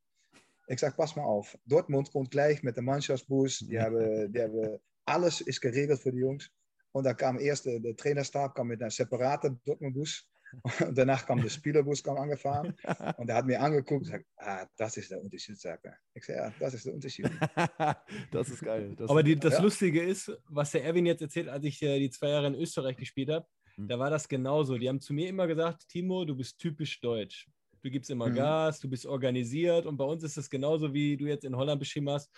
Ich sage, pass mal auf, Dortmund kommt gleich mit dem Mannschaftsbus, die haben, die haben, alles ist geregelt für die Jungs. Und dann kam erst der, der Trainerstab kam mit einem separaten Dortmund-Bus. Und danach kam der Spielerbus kam angefahren. Und er hat mir angeguckt und gesagt, ah, das ist der Unterschied, sagt er. Ich sage, ja, das ist der Unterschied. das ist geil. Das Aber die, das ja. Lustige ist, was der Erwin jetzt erzählt, als ich äh, die zwei Jahre in Österreich gespielt habe, hm. da war das genauso. Die haben zu mir immer gesagt, Timo, du bist typisch deutsch du gibst immer mhm. Gas, du bist organisiert und bei uns ist es genauso, wie du jetzt in Holland beschrieben hast.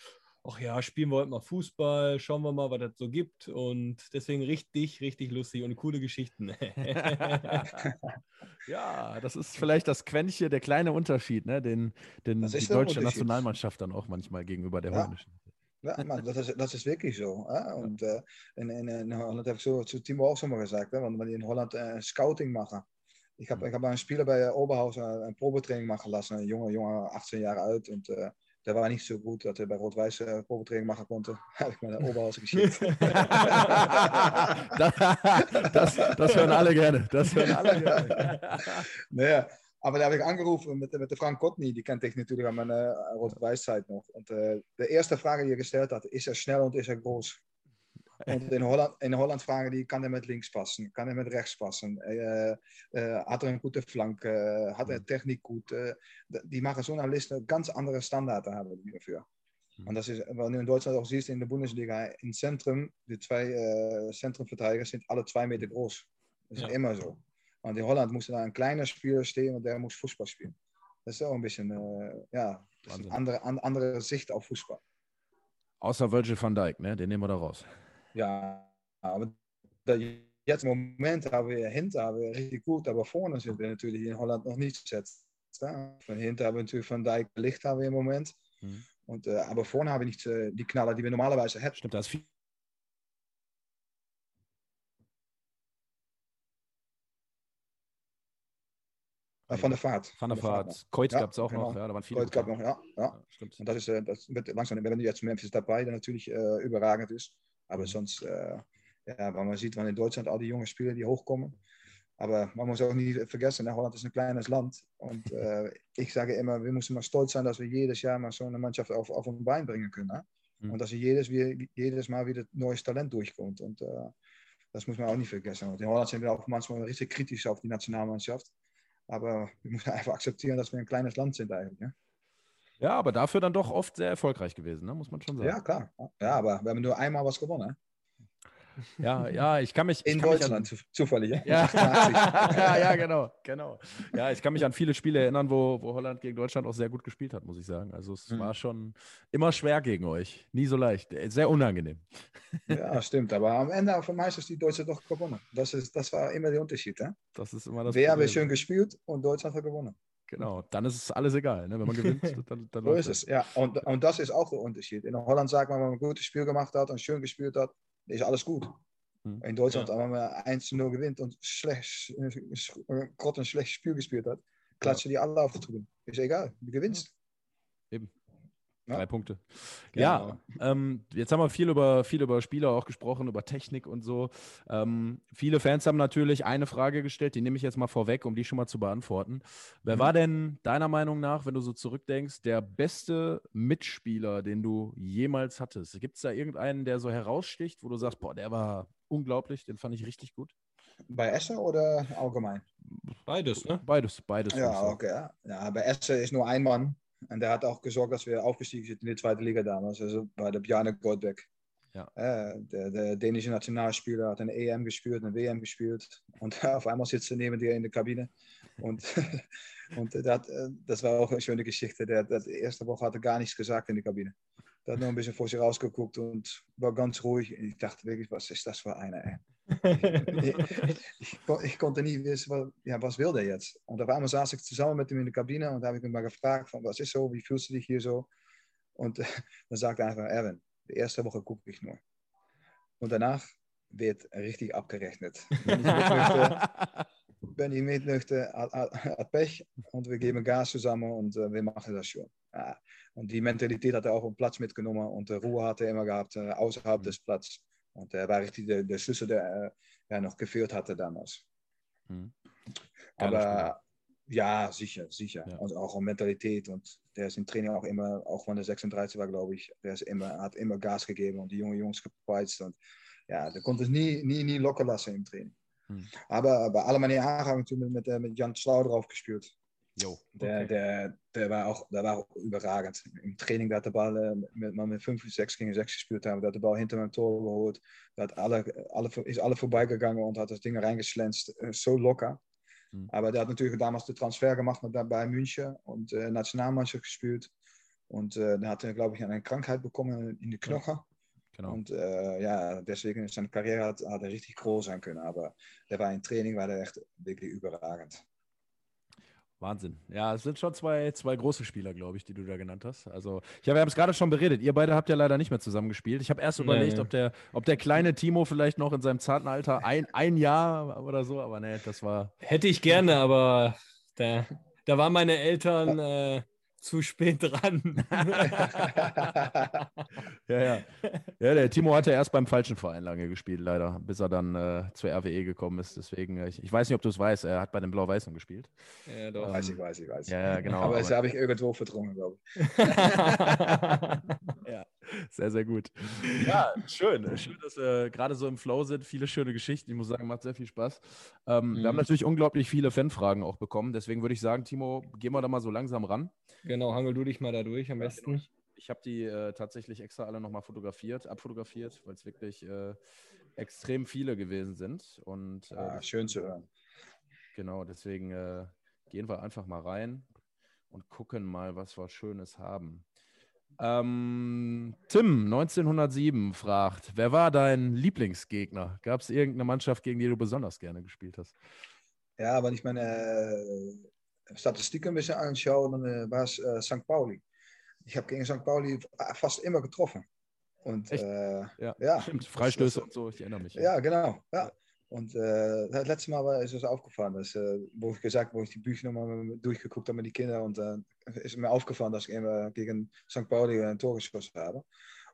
Ach ja, spielen wir heute mal Fußball, schauen wir mal, was das so gibt. Und deswegen richtig, richtig lustig und coole Geschichten. ja, das ist vielleicht das Quäntchen, der kleine Unterschied, ne? den, den die deutsche Nationalmannschaft dann auch manchmal gegenüber der ja. holländischen. Ja, maar dat is, dat is wirklich so. Hè? Und, in, in, in Holland heb ik zo zu Timo auch schon mal gesagt, hè? want we in Holland uh, Scouting machen. Ich habe ich hab einen Spieler bei Oberhausen ein Probetraining machen lassen, ein junger, junger 18 Jahre alt. Und äh, der war nicht so gut, dass er bei Rot-Weiß äh, Probetraining machen konnte. habe ich mal nach Oberhausen geschickt. das, das, das hören alle gerne. Das hören alle gerne. naja, aber da habe ich angerufen mit, mit der Frank Kotny, die kenne ich natürlich an meiner Rot-Weiß-Zeit noch. Und äh, de erste Frage, die er gestellt hat, ist er schnell und ist er groß? Und in Holland, in Holland vragen die, kan er met links passen? Kan er met rechts passen? Uh, uh, had er een goede flank? Uh, had er techniek goed? die machen so eine Liste ganz andere Standards haben die dafür. Und das ist, wenn du in Deutschland auch siehst, in der Bundesliga, im Zentrum, die zwei äh, Zentrumverteidiger sind alle zwei Meter groß. Das ist ja. immer so. Und in Holland muss da ein kleiner Spieler stehen und der muss Fußball spielen. Das ist auch ein bisschen, äh, ja, eine andere, an, andere Sicht auf Fußball. Außer Virgil van Dijk, ne? den nehmen wir da raus. Ja, aber jetzt im Moment haben wir hinter haben wir richtig gut, aber vorne sind wir natürlich in Holland noch nicht gesetzt. Von hinten haben wir natürlich Van Dijk Licht haben wir im Moment. Mhm. Und, äh, aber vorne haben wir nicht äh, die Knaller, die wir normalerweise hätten. Stimmt, das ist viel. Von der Fahrt. Von der Fahrt. Kreuz ja, gab es auch genau. noch, ja, da waren viele. Kreuz gab noch, ja. ja. ja stimmt. Und das ist, äh, das wird langsam, wenn du jetzt Memphis dabei, der natürlich äh, überragend ist. Aber sonst, äh, ja, weil man sieht, wann in Deutschland all die jungen Spieler, die hochkommen. Aber man muss auch nicht vergessen, ne, Holland ist ein kleines Land. Und äh, ich sage immer, wir müssen mal stolz sein, dass wir jedes Jahr mal so eine Mannschaft auf, auf ein Bein bringen können. Ne? Mhm. Und dass jedes, jedes Mal wieder neues Talent durchkommt. Und äh, das muss man auch nicht vergessen. Und in Holland sind wir auch manchmal richtig kritisch auf die Nationalmannschaft. Aber wir müssen einfach akzeptieren, dass wir ein kleines Land sind eigentlich. Ne? Ja, aber dafür dann doch oft sehr erfolgreich gewesen, ne? muss man schon sagen. Ja, klar. Ja, aber wir haben nur einmal was gewonnen. Ne? Ja, ja, ich kann mich. In kann Deutschland, mich an, zufällig, ja? Ja. ja, genau, genau. Ja, ich kann mich an viele Spiele erinnern, wo, wo Holland gegen Deutschland auch sehr gut gespielt hat, muss ich sagen. Also es mhm. war schon immer schwer gegen euch. Nie so leicht. Sehr unangenehm. Ja, stimmt. Aber am Ende auf dem die Deutschen doch gewonnen. Das, ist, das war immer der Unterschied. Ja? Das ist immer das Wir haben schön gespielt und Deutschland hat gewonnen. Genau, dann ist es alles egal. Ne? Wenn man gewinnt, dann, dann So ist es, ja. Und, und das ist auch der Unterschied. In Holland sagt man, wenn man ein gutes Spiel gemacht hat und schön gespielt hat, ist alles gut. Hm. In Deutschland, ja. wenn man 1 0 gewinnt und schlecht, Gott ein schlechtes Spiel gespielt hat, klatschen die alle auf die Tribüne. Ist egal, du gewinnst. Ja? Drei Punkte. Ja, ja ähm, jetzt haben wir viel über, viel über Spieler auch gesprochen, über Technik und so. Ähm, viele Fans haben natürlich eine Frage gestellt, die nehme ich jetzt mal vorweg, um die schon mal zu beantworten. Wer mhm. war denn deiner Meinung nach, wenn du so zurückdenkst, der beste Mitspieler, den du jemals hattest? Gibt es da irgendeinen, der so heraussticht, wo du sagst, boah, der war unglaublich, den fand ich richtig gut? Bei Essen oder allgemein? Beides, ne? Beides, beides. Ja, okay. Ja, bei Essen ist nur ein Mann. Und der hat auch gesorgt, dass wir aufgestiegen sind in die zweite Liga damals. Also bei der Bjarne Goldbeck. Ja. Äh, der, der, dänische Nationalspieler hat eine EM gespielt, eine WM gespielt. Und auf einmal sitzt er neben dir in der Kabine. Und, und dat, das war auch eine schöne Geschichte. Der, der erste Woche hat er gar nichts gesagt in der Kabine. Der hat nur ein bisschen vor sich rausgeguckt und war ganz ruhig. Ich dachte wirklich, was ist das für einer? Ich, ich, ich, konnte nie wissen, was, ja, was will der jetzt? Und auf einmal saß ich zusammen mit ihm in der Kabine und ich ihn mal gefragt, von, was ist so, wie fühlst du dich hier? Und äh, dann sagte er einfach, Erwin, die erste Woche gucke ich nur. Und danach wird richtig abgerechnet. Wenn ich mitnüchte, wenn ich mitnüchte hat, hat, Pech und wir geben Gas zusammen und äh, wir machen das schon. Ja. Die Mentalität hat er auch auf Platz mitgenommen und äh, Ruhe hat er immer gehabt, äh, außerhalb des Platzes. Und er war richtig der, der Schlüssel, der ja, noch gefehlt hatte damals. Mhm. Aber ja, sicher, sicher. Ja. Und auch um Mentalität. Und der ist im Training auch immer, auch wenn der 36 war, glaube ich, der ist immer, hat immer Gas gegeben und die jungen Jungs gepeitscht. Und ja, der konnte es nie, nie, nie locker lassen im Training. Hm. Aber bei Alemannia haben wir mit, mit Jan Schlau drauf gespielt. Jo, okay. der, der, der, war auch, der war auch überragend. Im Training dat der Ball äh, mit, man mit 5, 6 gegen 6 gespielt haben, hat der Ball hinter meinem Tor geholt. Dat alle, alle, ist alle vorbeigegangen und hat das Ding reingeschlänzt. Äh, so locker. Hm. Aber der hat natürlich damals den Transfer gemacht mit bei München und äh, Nationalmannschaft gespielt. Und äh, der hatte, glaube ich, eine Krankheit bekommen in die Knochen. Ja. Genau. Und äh, ja, deswegen ist seine Karriere hat, hat er richtig groß sein können. Aber der war im Training, war der echt wirklich überragend. Wahnsinn. Ja, es sind schon zwei, zwei große Spieler, glaube ich, die du da genannt hast. Also, ich habe, wir haben es gerade schon beredet. Ihr beide habt ja leider nicht mehr zusammen gespielt. Ich habe erst Nee, überlegt, ob der, ob der kleine Timo vielleicht noch in seinem zarten Alter ein, ein Jahr oder so, aber nee, das war. Hätte ich gerne, aber da, da waren meine Eltern äh, zu spät dran. Ja, ja. Ja, der Timo hatte erst beim falschen Verein lange gespielt, leider, bis er dann äh, zur RWE gekommen ist. Deswegen, äh, ich, ich weiß nicht, ob du es weißt, er hat bei den Blau-Weißen gespielt. ja, doch. Weiß ich, weiß ich, weiß ich. Ja, ja, genau. aber aber- das habe ich irgendwo verdrungen, glaube ich. Sehr, sehr gut. Ja, schön. Schön, dass wir gerade so im Flow sind. Viele schöne Geschichten. Ich muss sagen, macht sehr viel Spaß. Ähm, Wir haben Mhm. natürlich unglaublich viele Fanfragen auch bekommen. Deswegen würde ich sagen, Timo, gehen wir da mal so langsam ran. genau, hangel du dich mal da durch am besten. Ich habe die äh, tatsächlich extra alle nochmal fotografiert, abfotografiert, weil es wirklich äh, extrem viele gewesen sind. Und äh, Ah, schön zu hören. genau, deswegen äh, gehen wir einfach mal rein und gucken mal, was wir Schönes haben. Ähm, Tim, 1907, fragt, wer war dein Lieblingsgegner? Gab es irgendeine Mannschaft, gegen die du besonders gerne gespielt hast? Ja, wenn ich meine äh, Statistiken ein bisschen anschaue, dann äh, war es äh, St. Pauli. Ich habe gegen St. Pauli fast immer getroffen. Und äh, Ja, ja, stimmt. Freistöße und so, ich erinnere mich. ja, genau. Ja. Und äh, das letzte Mal war, ist es aufgefallen, dass, äh, wo ich gesagt wo ich die Bücher nochmal durchgeguckt habe mit den Kindern und äh, ist mir aufgefallen, dass ich immer gegen St. Pauli ein Tor geschossen habe.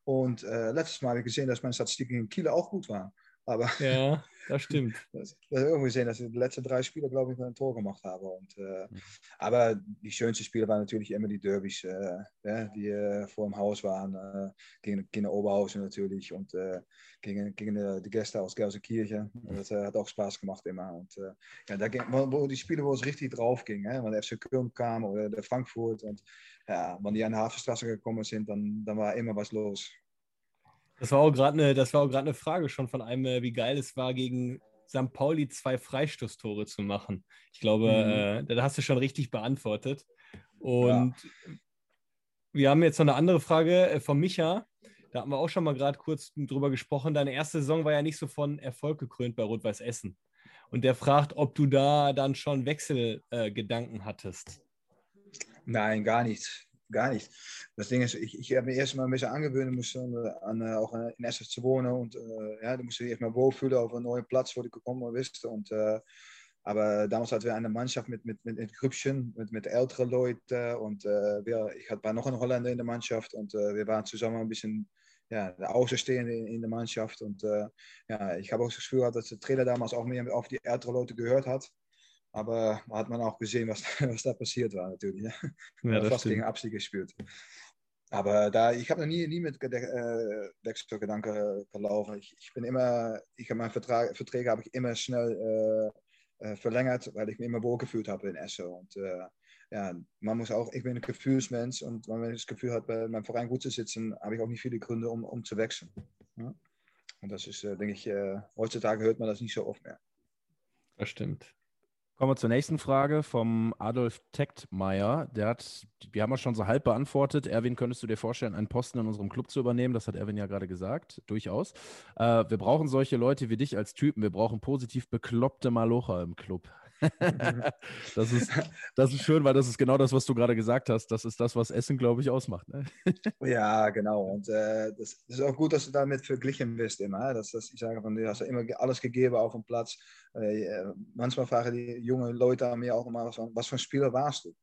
Und letztes Mal habe ich gesehen, dass meine Statistiken in Kiel auch gut waren. Aber Ja, das stimmt. das, das ich gesehen, dass ich die letzten drei Spiele, glaube ich, ein Tor gemacht habe. Und, äh, Mhm. aber die schönsten Spiele waren natürlich immer die Derbys, äh, ja, die äh, vor dem Haus waren. Äh, gegen, gegen Oberhausen natürlich und äh, gegen, gegen die, die Gäste aus Gelsenkirchen. Das äh, hat auch Spaß gemacht immer. Und äh, ja, da ging, wo, wo die Spiele, wo es richtig drauf ging, hè, wenn der FC Köln kam oder der Frankfurt. Und ja, wenn die an die Hafenstraße gekommen sind, dann, dann war immer was los. Das war auch gerade eine, das war auch gerade eine Frage schon von einem, äh, wie geil es war, gegen St. Pauli zwei Freistoßtore zu machen. Ich glaube, Mhm. äh, da hast du schon richtig beantwortet. Und wir haben jetzt noch eine andere Frage äh, von Micha. Da hatten wir auch schon mal gerade kurz drüber gesprochen. Deine erste Saison war ja nicht so von Erfolg gekrönt bei Rot-Weiß Essen. Und der fragt, ob du da dann schon Wechselgedanken äh, hattest. Nein, gar nicht. Gar nicht. Das Ding ist, ich, ich habe mir erst mal ein bisschen angewöhnt, musste an, äh, auch in Essen zu wohnen und äh, ja, da musste ich erst mal wohlfühlen auf einen neuen Platz, wo ich gekommen bist. Und, äh, aber damals hatten wir eine Mannschaft mit, mit, mit, mit mit, mit älteren Leuten und äh, wir, ich hatte noch einen Holländer in der Mannschaft und äh, wir waren zusammen ein bisschen ja, der Außenstehende in, in der Mannschaft. Und äh, ja, ich habe auch das Gefühl gehabt, dass der Trainer damals auch mehr auf die älteren Leute gehört hat. Aber hat man auch gesehen, was, was da passiert war natürlich. Ja. Ja, das fast stimmt. gegen Abstieg gespielt. Aber da, ich habe noch nie, nie mit Gede- äh, Wechselgedanken äh, gelaufen. Ich, ich bin immer, ich habe meine Vertrag, Verträge habe ich immer schnell äh, äh, verlängert, weil ich mich immer wohlgefühlt habe in Essen. Und äh, ja, man muss auch, ich bin ein Gefühlsmensch und wenn man das Gefühl hat, bei meinem Verein gut zu sitzen, habe ich auch nicht viele Gründe, um, um zu wechseln. Ja? Und das ist, denke ich, heutzutage hört man das nicht so oft mehr. Das stimmt. Kommen wir zur nächsten Frage vom Adolf Tektmeier. Der hat, wir haben ja schon so halb beantwortet. Erwin, könntest du dir vorstellen, einen Posten in unserem Club zu übernehmen? Das hat Erwin ja gerade gesagt, durchaus. Äh, wir brauchen solche Leute wie dich als Typen. Wir brauchen positiv bekloppte Malocher im Club. das, ist, das ist schön, weil das ist genau das, was du gerade gesagt hast. Das ist das, was Essen, glaube ich, ausmacht. Ne? Ja, genau. Und äh, das, ist auch gut, dass du damit verglichen bist immer. Dass, dass ich sage, du hast immer alles gegeben auf dem Platz. Äh, äh, manchmal fragen die jungen Leute an mir auch immer, was, was für ein Spieler warst du?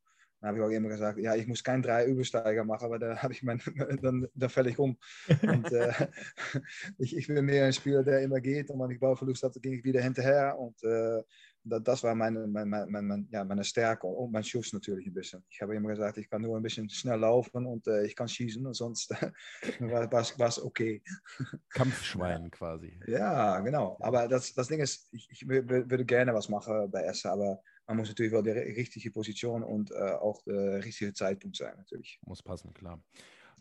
Dann habe ich auch immer gesagt, ja, ich muss kein drei Übersteiger machen, aber da habe ich mein, dann, dann fäll ich um. Und äh, ich, ich bin mehr ein Spieler, der immer geht. Und wenn ich Ballverlust hatte, ging ich wieder hinterher. Und äh, dat, das war meine, meine, meine, ja, meine Stärke und mein Schuss natürlich ein bisschen. Ich habe immer gesagt, ich kann nur ein bisschen schnell laufen und äh, ich kann schießen und sonst war es okay. Kampfschwein quasi. Ja, genau. Aber das, das Ding ist, ich, ich wür- wür- würde gerne was machen bei Essen, aber man muss natürlich wel die ri- richtige Position und äh, auch der richtige Zeitpunkt sein, natürlich. Muss passen, klar.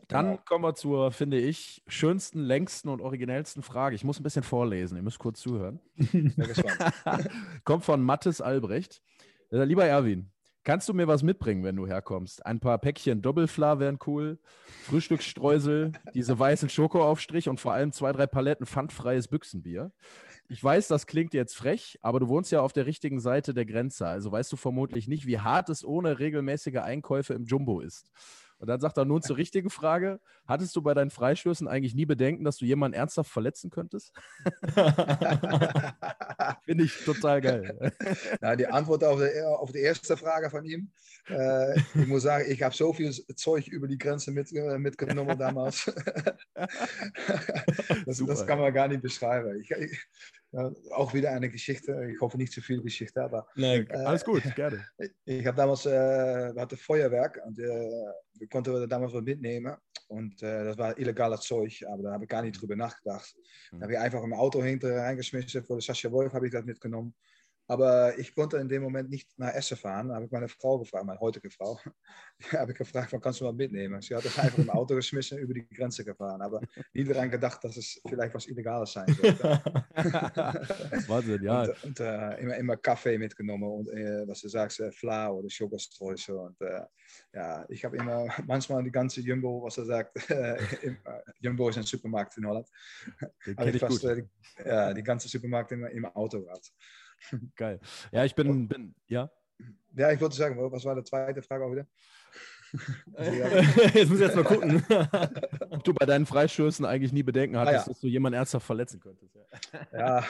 Dann kommen wir zur, finde ich, schönsten, längsten und originellsten Frage. Ich muss ein bisschen vorlesen, ihr müsst kurz zuhören. Kommt von Mattes Albrecht. Er Lieber Erwin, kannst du mir was mitbringen, wenn du herkommst? Ein paar Päckchen Doppelfla wären cool, Frühstücksstreusel, diese weißen Schokoaufstrich und vor allem zwei, drei Paletten pfandfreies Büchsenbier. ich weiß, das klingt jetzt frech, aber du wohnst ja auf der richtigen Seite der Grenze. Also weißt du vermutlich nicht, wie hart es ohne regelmäßige Einkäufe im Jumbo ist. Und dann sagt er nun zur richtigen Frage: Hattest du bei deinen Freischüssen eigentlich nie Bedenken, dass du jemanden ernsthaft verletzen könntest? Finde ich total geil. Na, die Antwort auf die, auf die erste Frage von ihm. Äh, ich muss sagen, ich habe so viel Zeug über die Grenze mit, äh, mitgenommen damals. das, das, kann man gar nicht beschreiben. Ich, ich, auch wieder eine Geschichte. Ich hoffe nicht zu viel Geschichte, aber. Nee, äh, alles gut, gerne. Ich habe damals, äh, wir hatten Feuerwerk und äh, wir konnten damals was mitnehmen. Und äh, das war illegales Zeug, aber da habe ich gar nicht drüber nachgedacht. Da habe ich einfach im Auto hinter reingeschmissen. Für Sascha Wolf habe ich das mitgenommen. Aber ich konnte in dem Moment nicht nach Essen fahren. Da habe ich meine Frau gefragt, meine heutige Frau. Habe ich gefragt, wann kannst du mal mitnehmen? Sie hat das einfach im Auto geschmissen, über die Grenze gefahren. Aber nie daran gedacht, dass es vielleicht was Illegales sein sollte. Wahnsinn, ja. Und, und äh, immer, immer Kaffee mitgenommen und, äh, was du sagst, äh, Fla oder Sugarstreusel. Und äh, ja, ich habe immer manchmal die ganze Jumbo, was er sagt, äh, im, äh, Jumbo ist ein Supermarkt in Holland. Ich fast die, ja, die ganze Supermarkt im, im Auto gehabt. Geil. Ja, ich bin, bin, ja. Ja, ich wollte sagen, was war die zweite Frage auch wieder? jetzt muss ich jetzt mal gucken, ob du bei deinen Freistößen eigentlich nie Bedenken hattest, ah, ja. dass du jemanden ernsthaft verletzen könntest. Ja, ja.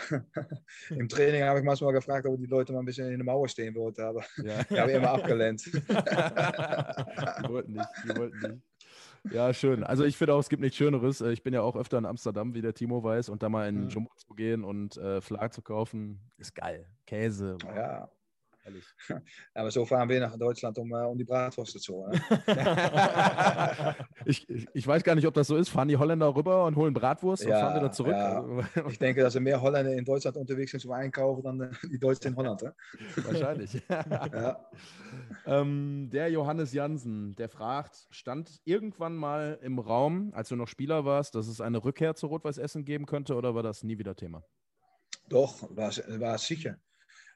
im Training habe ich manchmal gefragt, ob die Leute mal ein bisschen in der Mauer stehen wollten, aber ja. ich habe immer abgelehnt. die wollten nicht, die wollten nicht. Ja, schön. Also ich finde auch, es gibt nichts Schöneres. Äh, ich bin ja auch öfter in Amsterdam, wie der Timo weiß, und da mal in mhm. Jumbo zu gehen und äh, Flag zu kaufen, ist geil. Käse. Ja, Ehrlich. Aber so fahren wir nach Deutschland, um, uh, um die Bratwurst zu holen. ich, ich, ich, weiß gar nicht, ob das so ist. Fahren die Holländer rüber und holen Bratwurst ja, und fahren wieder zurück? Ja. Ich denke, dass mehr Holländer in Deutschland unterwegs sind zum Einkaufen, dann die Deutschen in Holland. Wahrscheinlich. ja. ähm, der Johannes Jansen, der fragt, stand irgendwann mal im Raum, als du noch Spieler warst, dass es eine Rückkehr zu Rot-Weiß Essen geben könnte oder war das nie wieder Thema? Doch, war, war sicher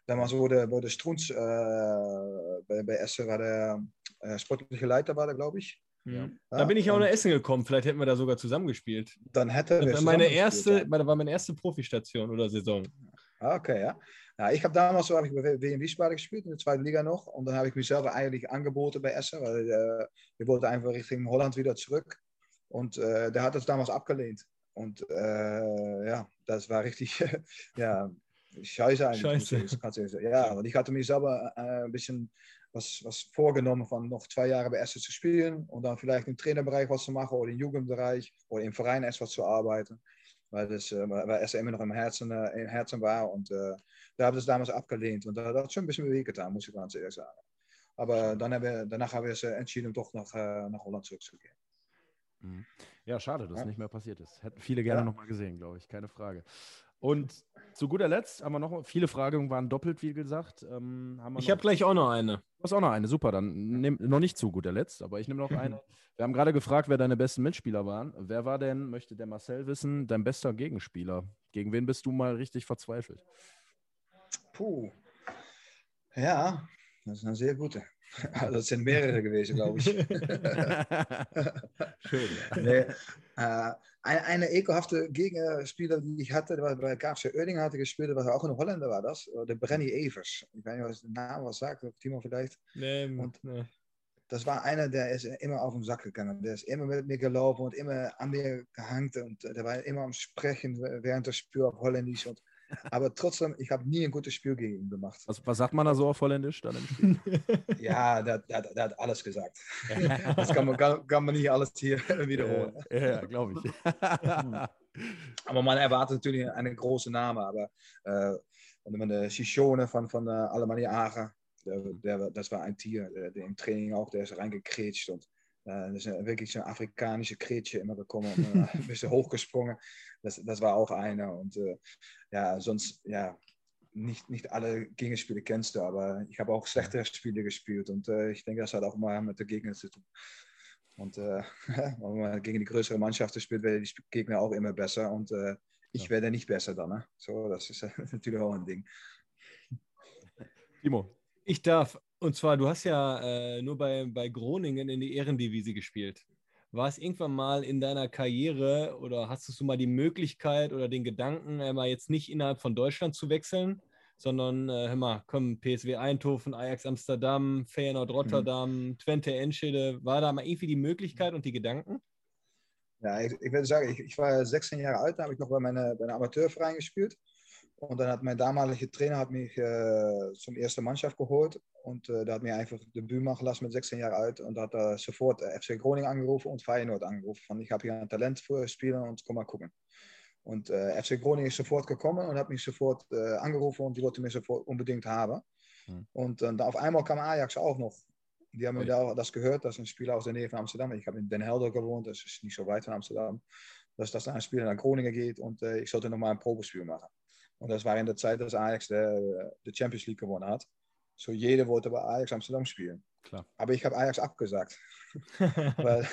damals wurde, wurde Strunz äh, bei, bei Essen, war der äh, sportliche Leiter, war der, glaube ich. Ja. Da bin ich auch nach Essen gekommen. Vielleicht hätten wir da sogar zusammengespielt. Dann hätte das war meine erste, ja. war meine erste Profistation oder Saison. Ah, okay, ja. ja ich habe damals so, hab ich bei WM Wiesbaden gespielt, in der zweiten Liga noch. Und dann habe ich mich selber eigentlich angeboten bei Essen, weil äh, wir wollten einfach Richtung Holland wieder zurück. Und äh, der hat das damals abgelehnt. Und äh, ja, das war richtig, ja, scheiße eigentlich. Scheiße. Ja, und ich hatte mir selber äh, ein bisschen was, was vorgenommen, von noch zwei Jahre bei Essen zu spielen und dann vielleicht im Trainerbereich was zu machen oder im Jugendbereich oder im Verein erst was zu arbeiten. Weil, das, äh, weil Essen immer noch im Herzen, äh, im Herzen war und äh, da habe ich das damals abgelehnt. Und da hat schon ein bisschen wehgetan, muss ich ganz ehrlich sagen. Aber dann haben danach haben wir es entschieden, doch nach, äh, nach Holland zurückzugehen. Mhm. Ja, schade, dass es nicht mehr passiert ist. Hätten viele gerne ja. noch mal gesehen, glaube ich, keine Frage. Und zu guter Letzt haben wir noch, viele Fragen waren doppelt, wie gesagt. Ähm, ich habe gleich auch noch eine. Du hast auch noch eine, super. Dann nehm, noch nicht zu guter Letzt, aber ich nehme noch eine. Wir haben gerade gefragt, wer deine besten Mitspieler waren. Wer war denn, möchte der Marcel wissen, dein bester Gegenspieler? Gegen wen bist du mal richtig verzweifelt? Puh. Ja, das ist eine sehr gute. Das sind mehrere gewesen, glaube ich. Schön. Ja. Nee, äh, eine, ekelhafte Gegenspieler, die ich hatte, war bei KFC Oerding hatte gespielt, was auch in Holländer war das, der Brenny Evers. Ich weiß nicht, was der Name was sagt, Timo vielleicht. Nee, und, nee. Das war einer, der ist immer auf den Sack gegangen. Der ist immer mit mir gelaufen und immer an mir gehangen und der war immer am Sprechen während des Spiels auf Holländisch. Und aber trotzdem, ich habe nie ein gutes Spiel gegen ihn gemacht. Was, was sagt man da so auf Holländisch dann im Spiel? ja, der, der, der, hat alles gesagt. das kann man, kann, kann man nicht alles hier wiederholen. Ja, ja glaube ich. aber man erwartet natürlich einen großen Namen. Aber äh, wenn man de Sichone von, von äh, Alemannia Ager, der, der, das war ein Tier, der, der, im Training auch, der ist reingekrätscht und uh, is een, wirklich so ein afrikanische Kretje immer gekommen und uh, ein bisschen hochgesprungen. Das, das war auch einer. Und uh, ja, sonst, ja, nicht, nicht alle Gegenspiele kennst du, aber ich habe auch schlechtere Spiele gespielt und ich denke, das hat auch mal mit der Gegner zu tun. Und wenn man gegen die größere Mannschaften spielt, werden die Gegner auch immer besser und ich ja. werde nicht besser dann. Ne? So, das ist natürlich auch ein Ding. Timo. Ich darf und zwar, du hast ja äh, nur bei, bei Groningen in die Ehrendivisie gespielt. war es irgendwann mal in deiner Karriere oder hast du mal die Möglichkeit oder den Gedanken, äh, mal jetzt nicht innerhalb von Deutschland zu wechseln, sondern äh, hör mal, komm, PSW Eindhoven, Ajax Amsterdam, Feyenoord Rotterdam, mhm. Twente Enschede, war da mal irgendwie die Möglichkeit und die Gedanken? Ja, ich, ich würde sagen, ich, ich, war 16 Jahre alt, da habe ich noch bei, meine, bei einem Amateurverein gespielt. Und dann hat mein damaliger Trainer hat mich äh, zum ersten Mannschaft geholt und äh, der hat mir einfach Debüt machen lassen mit 16 Jahre alt und hat er sofort äh, FC Groningen angerufen und Feyenoord angerufen. Von, ich habe hier ein Talent für Spieler und komm mal gucken. Und äh, FC Groningen ist sofort gekommen und hat mich sofort äh, angerufen und die wollte mich sofort unbedingt haben. Hm. Und äh, auf einmal kam Ajax auch noch. Die haben mir da, das gehört, das ist ein Spieler aus der Nähe von Amsterdam. Ich habe in Den Helder gewohnt, das ist nicht so weit von Amsterdam. Dass das ein Spieler nach Groningen geht und äh, ich sollte nochmal ein Probespiel machen. Und das war in der Zeit, dass Ajax de, de Champions League gewonnen hat. So jeder wollte bei Ajax Amsterdam spielen. Klar. Aber ich habe Ajax abgesagt. weil,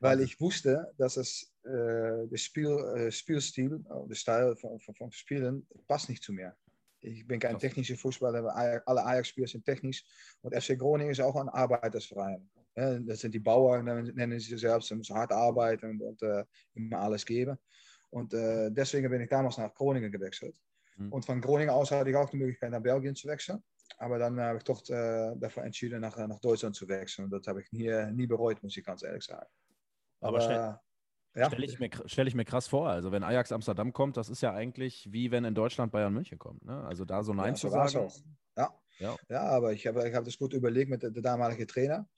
weil ich wusste, dass es äh, der Spiel, äh, Spielstil, der Style von, von, von, Spielen, passt nicht zu mir. Ich bin kein technischer Fußballer, alle Ajax-Spieler sind technisch. Und FC Groningen ist auch ein Arbeitersverein. Ja, das sind die Bauern, nennen sie sich selbst, sie müssen hart arbeiten und, und äh, immer alles geben. Und äh, deswegen bin ich damals nach Groningen gewechselt. Mhm. Und von Groningen aus hatte ich auch die Möglichkeit, nach Belgien zu wechseln. Aber dann habe ich doch äh, dafür entschieden, nach, nach Deutschland zu wechseln. Und das habe ich nie, nie bereut, muss ich ganz ehrlich sagen. Aber, Aber ja. stelle ich, mir, stell ich mir krass vor. Also, wenn Ajax Amsterdam kommt, das ist ja eigentlich wie wenn in Deutschland Bayern München kommt. Ne? Also, da so Nein ja, zu sagen. Ja. ja. Ja. aber ich habe ich hab das gut überlegt mit dem damaligen Trainer.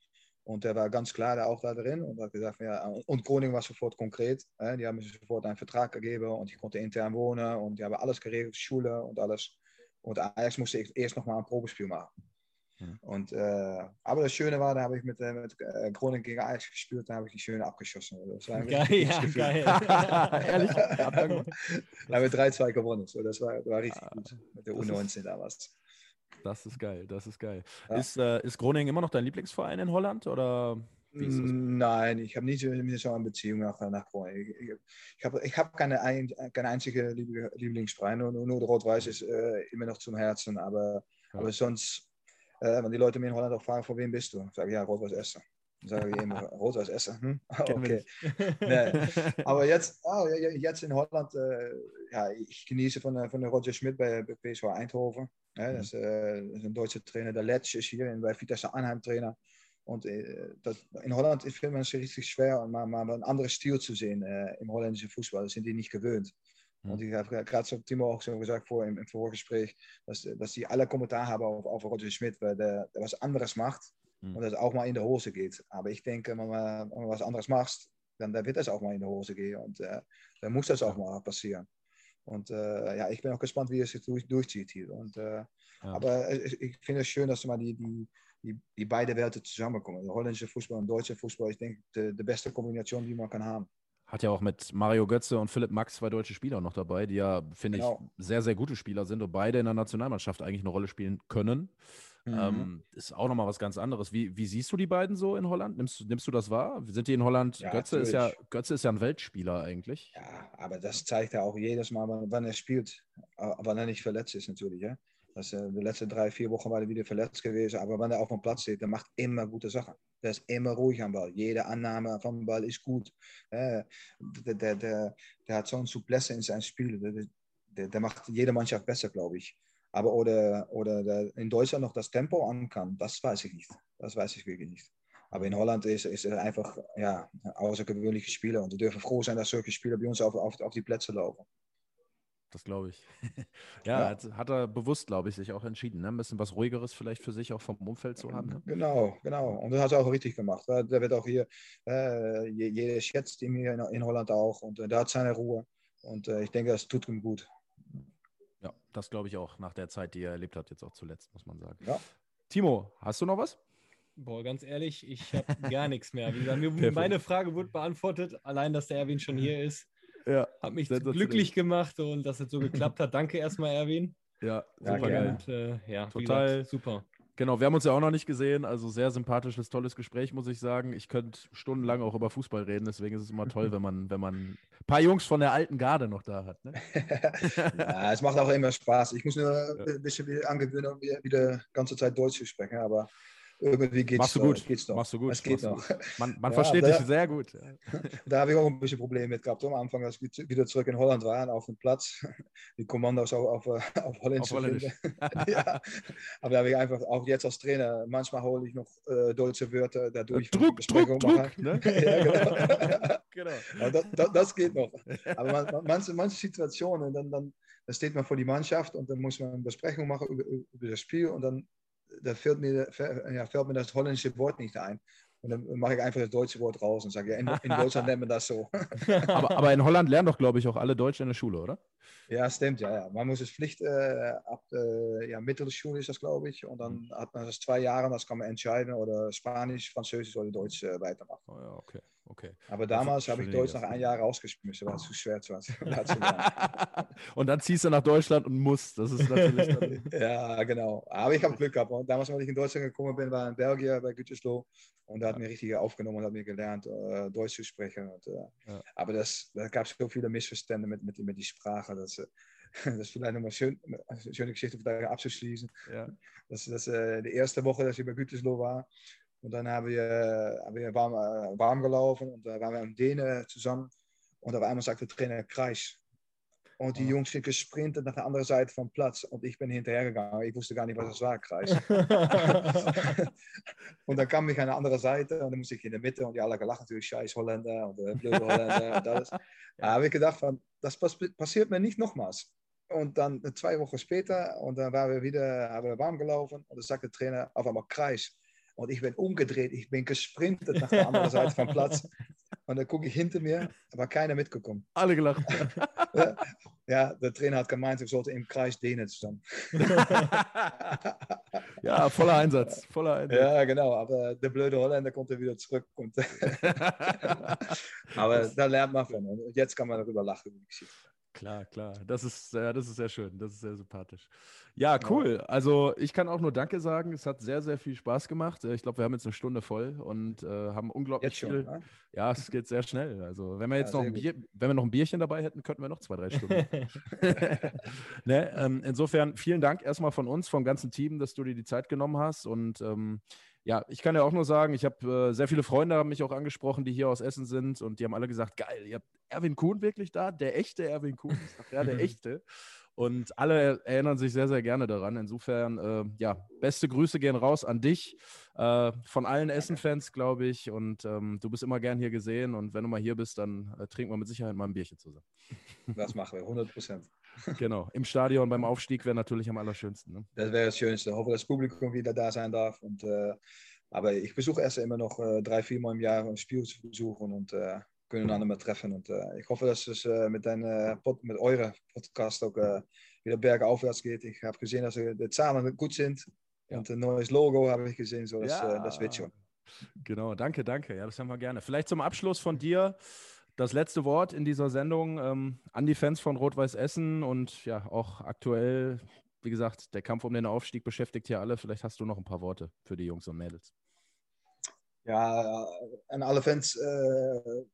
Und der war ganz klar auch da drin und hat gesagt, ja, und Groningen war sofort konkret. Äh, die haben mir sofort einen Vertrag gegeben und ich konnte intern wohnen und die haben alles geregelt, Schule und alles. Und Ajax musste ich erst nochmal ein Probespiel machen. Mhm. Und, äh, aber das Schöne war, da habe ich mit, äh, mit äh, Groningen gegen Ajax gespielt, da habe ich die schöne abgeschossen. Das war geil, ja, geil. Ehrlich? da haben wir 3-2 gewonnen. So, das, war, war richtig ah, gut mit der U19 damals. Das ist geil, das ist geil. Ja. Ist, äh, ist Groningen immer noch dein Lieblingsverein in Holland oder? Nein, ich habe nicht so eine Beziehung nach, nach Groningen. Ich, habe ich hab keine, ein, keine einzige Lieblingsverein, nur, nur Rot-Weiß ist äh, immer noch zum Herzen. Aber, ja. aber sonst, äh, wenn die Leute mir in Holland auch fragen, von wem bist du? Sage ich, ja, Rot-Weiß Essen. Sage ich immer, Rot-Weiß Essen. Hm? Okay. nee. Aber jetzt, oh, jetzt in Holland, äh, ja, ich genieße von, von Roger Schmidt bei, bei PSV Eindhoven. Ja, das, äh, das, ist ein deutscher Trainer. Der Letsch ist hier bei Vitesse Anheim Trainer. Und äh, das, in Holland findet man es richtig schwer, mal, mal einen anderen Stil zu sehen äh, im holländischen Fußball. Das sind die nicht gewöhnt. Mhm. Und ich habe gerade so Timo auch schon gesagt vor, im, im Vorgespräch, dass, dass die alle Kommentar haben auf, auf Roger Schmidt, weil der, der was anderes macht mhm. und das auch mal in die Hose geht. Aber ich denke, wenn man, wenn man was anderes macht, dann, dann wird das auch mal in die Hose gehen. Und äh, dann muss das auch mal passieren. Und äh, ja, ich bin auch gespannt, wie es sich durch, durchzieht hier. Und, äh, ja. Aber ich, ich finde es schön, dass mal die, die, die, die beide Welten zusammenkommen. Der holländische Fußball und deutsche Fußball, ich denke, die, die beste Kombination, die man kann haben. Hat ja auch mit Mario Götze und Philipp Max zwei deutsche Spieler noch dabei, die ja, finde genau. ich, sehr, sehr gute Spieler sind und beide in der Nationalmannschaft eigentlich eine Rolle spielen können. Mhm. Ähm, ist auch nochmal was ganz anderes. Wie, wie siehst du die beiden so in Holland? Nimmst, nimmst du das wahr? Sind die in Holland? Ja, Götze, ist ja, Götze ist ja ein Weltspieler eigentlich. Ja, aber das zeigt er auch jedes Mal, wann er spielt. Wann er nicht verletzt ist, natürlich. Ja? Das, äh, die letzten drei, vier Wochen war er wieder verletzt gewesen. Aber wenn er auf dem Platz steht, der macht immer gute Sachen. Der ist immer ruhig am Ball. Jede Annahme vom Ball ist gut. Äh, der, der, der, der hat so eine Souplesse in seinem Spiel. Der, der, der macht jede Mannschaft besser, glaube ich. Aber oder, oder in Deutschland noch das Tempo an kann, das weiß ich nicht. Das weiß ich wirklich nicht. Aber in Holland ist, ist er einfach ja, ein außergewöhnlicher Spieler. Und wir dürfen froh sein, dass solche Spieler bei uns auf, auf, auf die Plätze laufen. Das glaube ich. ja, ja. Hat, hat, er bewusst, glaube ich, sich auch entschieden, ne? ein bisschen was ruhigeres vielleicht für sich auch vom Umfeld zu haben. Ne? Genau, genau. Und das hat er auch richtig gemacht. Der wird auch hier, äh, jeder schätzt ihn hier in, in Holland auch und äh, der hat seine Ruhe. Und äh, ich denke, das tut ihm gut. Ja, das glaube ich auch nach der Zeit, die er erlebt hat, jetzt auch zuletzt, muss man sagen. Ja. Timo, hast du noch was? Boah, ganz ehrlich, ich habe gar nichts mehr. Wie gesagt, meine Frage wurde beantwortet, allein, dass der Erwin schon hier ist. Ja, hat mich glücklich gemacht und dass es so geklappt hat. Danke erstmal, Erwin. Ja, super geil. Und, äh, ja, total gesagt, super. Genau, wir haben uns ja auch noch nicht gesehen, also sehr sympathisches, tolles Gespräch, muss ich sagen. Ich könnte stundenlang auch über Fußball reden, deswegen ist es immer toll, wenn man, wenn man ein paar Jungs von der alten Garde noch da hat. Ne? ja, es macht auch immer Spaß. Ich muss nur ein bisschen angewöhnen, um wieder die ganze Zeit Deutsch zu sprechen, aber irgendwie geht's, Machst du gut. Geht's noch. Machst du gut. Es geht noch. Man, man Ja, versteht da- dich sehr gut. Da habe ich auch ein bisschen Probleme mit gehabt am Anfang, als wir wieder zurück in Holland waren, auf dem Platz. Die Kommandos auch auf, äh, auf Holländisch. Auf zu Holländisch. ja. Aber da habe ich einfach, auch jetzt als Trainer, manchmal hole ich noch äh, deutsche Wörter dadurch. Druck, Druck. Druck. Ne? ja, genau. genau. Das, das, das geht noch. Aber man, manche, manche Situationen, dann, dann, dann steht man vor die Mannschaft und dann muss man eine Besprechung machen über, über das Spiel und dann da fällt, mir, ja, fällt mir das holländische Wort nicht ein. Und dann mache ich einfach das deutsche Wort raus und sage, ja, in, in Deutschland nennt man das so. Aber, aber in Holland lernen doch, glaube ich, auch alle Deutsch in der Schule, oder? Ja, stimmt, ja, ja. Man muss es Pflicht, äh, ab äh, ja, Mittelschule ist das, glaube ich. Und dann hat man das zwei Jahre, das kann man entscheiden, oder Spanisch, Französisch oder Deutsch äh, weitermachen. Oh, ja, okay. Okay. Aber damals habe ich Deutsch das. nach einem Jahr rausgeschmissen, weil es zu schwer war. war zu lernen. und dann ziehst du nach Deutschland und musst. Das ist natürlich Ja, genau. Aber ich habe Glück gehabt. Und damals, als ich in Deutschland gekommen bin, war in Belgien bei Gütersloh. Und da hat mir richtig aufgenommen und hat mir gelernt, äh, Deutsch zu sprechen. Und, äh, Ja. Aber das, da gab es so viele Missverständnisse mit, mit, mit die Sprache. Das, äh, das ist vielleicht nochmal schön, eine schöne Geschichte um da abzuschließen. ja. Das ist äh, die erste Woche, dass ich bei Gütersloh war. Und dann haben wir, äh, haben wir warm, äh, warm gelaufen und da waren wir in Dänen zusammen. Und auf einmal sagt der Trainer Kreis. Und die Ah. Jungs sind gesprintet nach der anderen Seite vom Platz. Und ich bin hinterhergegangen. Ich wusste gar nicht, was das war, Kreis. und dann kam ich an eine andere Seite und dann musste ich in der Mitte und die alle gelacht natürlich, scheiß Holländer und äh, blöde Holländer und alles. Da habe ich gedacht, van, das pass passiert mir nicht nochmals. Und dann zwei Wochen später und dann waren wir wieder, haben wir warm gelaufen und dann sagt der Trainer auf einmal Kreis. Und ich bin umgedreht, ich bin gesprintet nach der anderen Seite vom Platz. Und dann gucke ich hinter mir, aber keiner mitgekommen. Alle gelacht. Ja, ja, der Trainer hat gemeint, ich sollte im Kreis Dänen stehen. ja, voller Einsatz. Voller Einsatz. Ja, genau. Aber der blöde Holländer kommt er wieder zurück. Aber da lernt man von. Und jetzt kann man darüber lachen. Klar, klar. Das ist, ja, das ist sehr schön. Das ist sehr sympathisch. Ja, cool. Also ich kann auch nur Danke sagen. Es hat sehr, sehr viel Spaß gemacht. Äh, Ich glaube, wir haben jetzt eine Stunde voll und äh, haben unglaublich Jetzt schon. viel. Ne? Ja, es geht sehr schnell. Also wenn wir jetzt Ja, noch ein Bier, wenn wir noch ein Bierchen dabei hätten, könnten wir noch zwei, drei Stunden. ne? ähm, insofern vielen Dank erstmal von uns, vom ganzen Team, dass du dir die Zeit genommen hast. Und ähm, ja, ich kann ja auch nur sagen, ich habe äh, sehr viele Freunde haben mich auch angesprochen, die hier aus Essen sind und die haben alle gesagt, geil, ihr habt Erwin Kuhn wirklich da, der echte Erwin Kuhn. Ich sag, ja, der echte. Und alle erinnern sich sehr, sehr gerne daran. Insofern, äh, ja, beste Grüße gehen raus an dich, äh, von allen Essen-Fans, glaube ich. Und ähm, du bist immer gern hier gesehen. Und wenn du mal hier bist, dann äh, trinken wir mit Sicherheit mal ein Bierchen zusammen. Das machen wir, 100 Prozent. Genau. Im Stadion beim Aufstieg wäre natürlich am allerschönsten. Ne? Das wäre das Schönste. Ich hoffe, dass das Publikum wieder da sein darf. Und, äh, aber ich besuche erst immer noch äh, drei, vier Mal im Jahr ein Spiel zu besuchen und äh, können einander treffen. Und äh, ich hoffe, dass es äh, mit, deiner Pod mit eurer Podcast auch äh, wieder bergaufwärts geht. Ich habe gesehen, dass die Zahlen gut sind. Ja. Und ein neues Logo habe ich gesehen, so das, Ja. äh, das wird schon. Genau, danke, danke. Ja, das haben wir gerne. Vielleicht zum Abschluss von dir das letzte Wort in dieser Sendung ähm, an die Fans von Rot-Weiß Essen und ja, auch aktuell, wie gesagt, der Kampf um den Aufstieg beschäftigt hier alle. Vielleicht hast du noch ein paar Worte für die Jungs und Mädels. Ja, an alle Fans äh,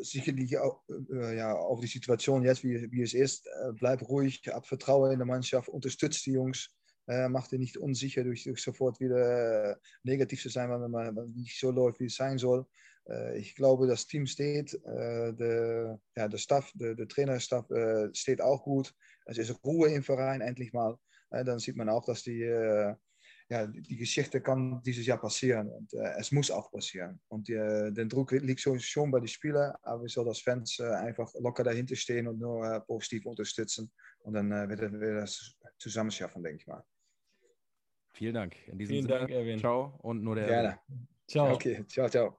sicherlich auch, äh, ja, auf die Situation jetzt, wie, wie es ist. Äh, bleib ruhig, hab Vertrauen in der Mannschaft, unterstützt die Jungs. Äh, macht ihr nicht unsicher durch, durch sofort wieder äh, negativ zu sein, wenn man nicht so läuft, wie es sein soll. Äh, ich glaube, das Team steht, äh, der, ja, der Staff, der, der Trainerstaff äh, steht auch gut. Es ist Ruhe im Verein endlich mal. Äh, dann sieht man auch, dass die, äh, ja, die die Geschichte kann dieses Jahr passieren und äh, es muss auch passieren. Und äh, der Druck liegt schon, schon bei den Spielern, aber wir sollen als Fans äh, einfach locker dahinter stehen und nur äh, positiv unterstützen. Und dann äh, wird wir das zusammen schaffen, denke ich mal. Vielen Dank. In diesem Vielen Sinne, Dank, Erwin. Ciao und nur der Gerne. Ciao. Okay, ciao, ciao.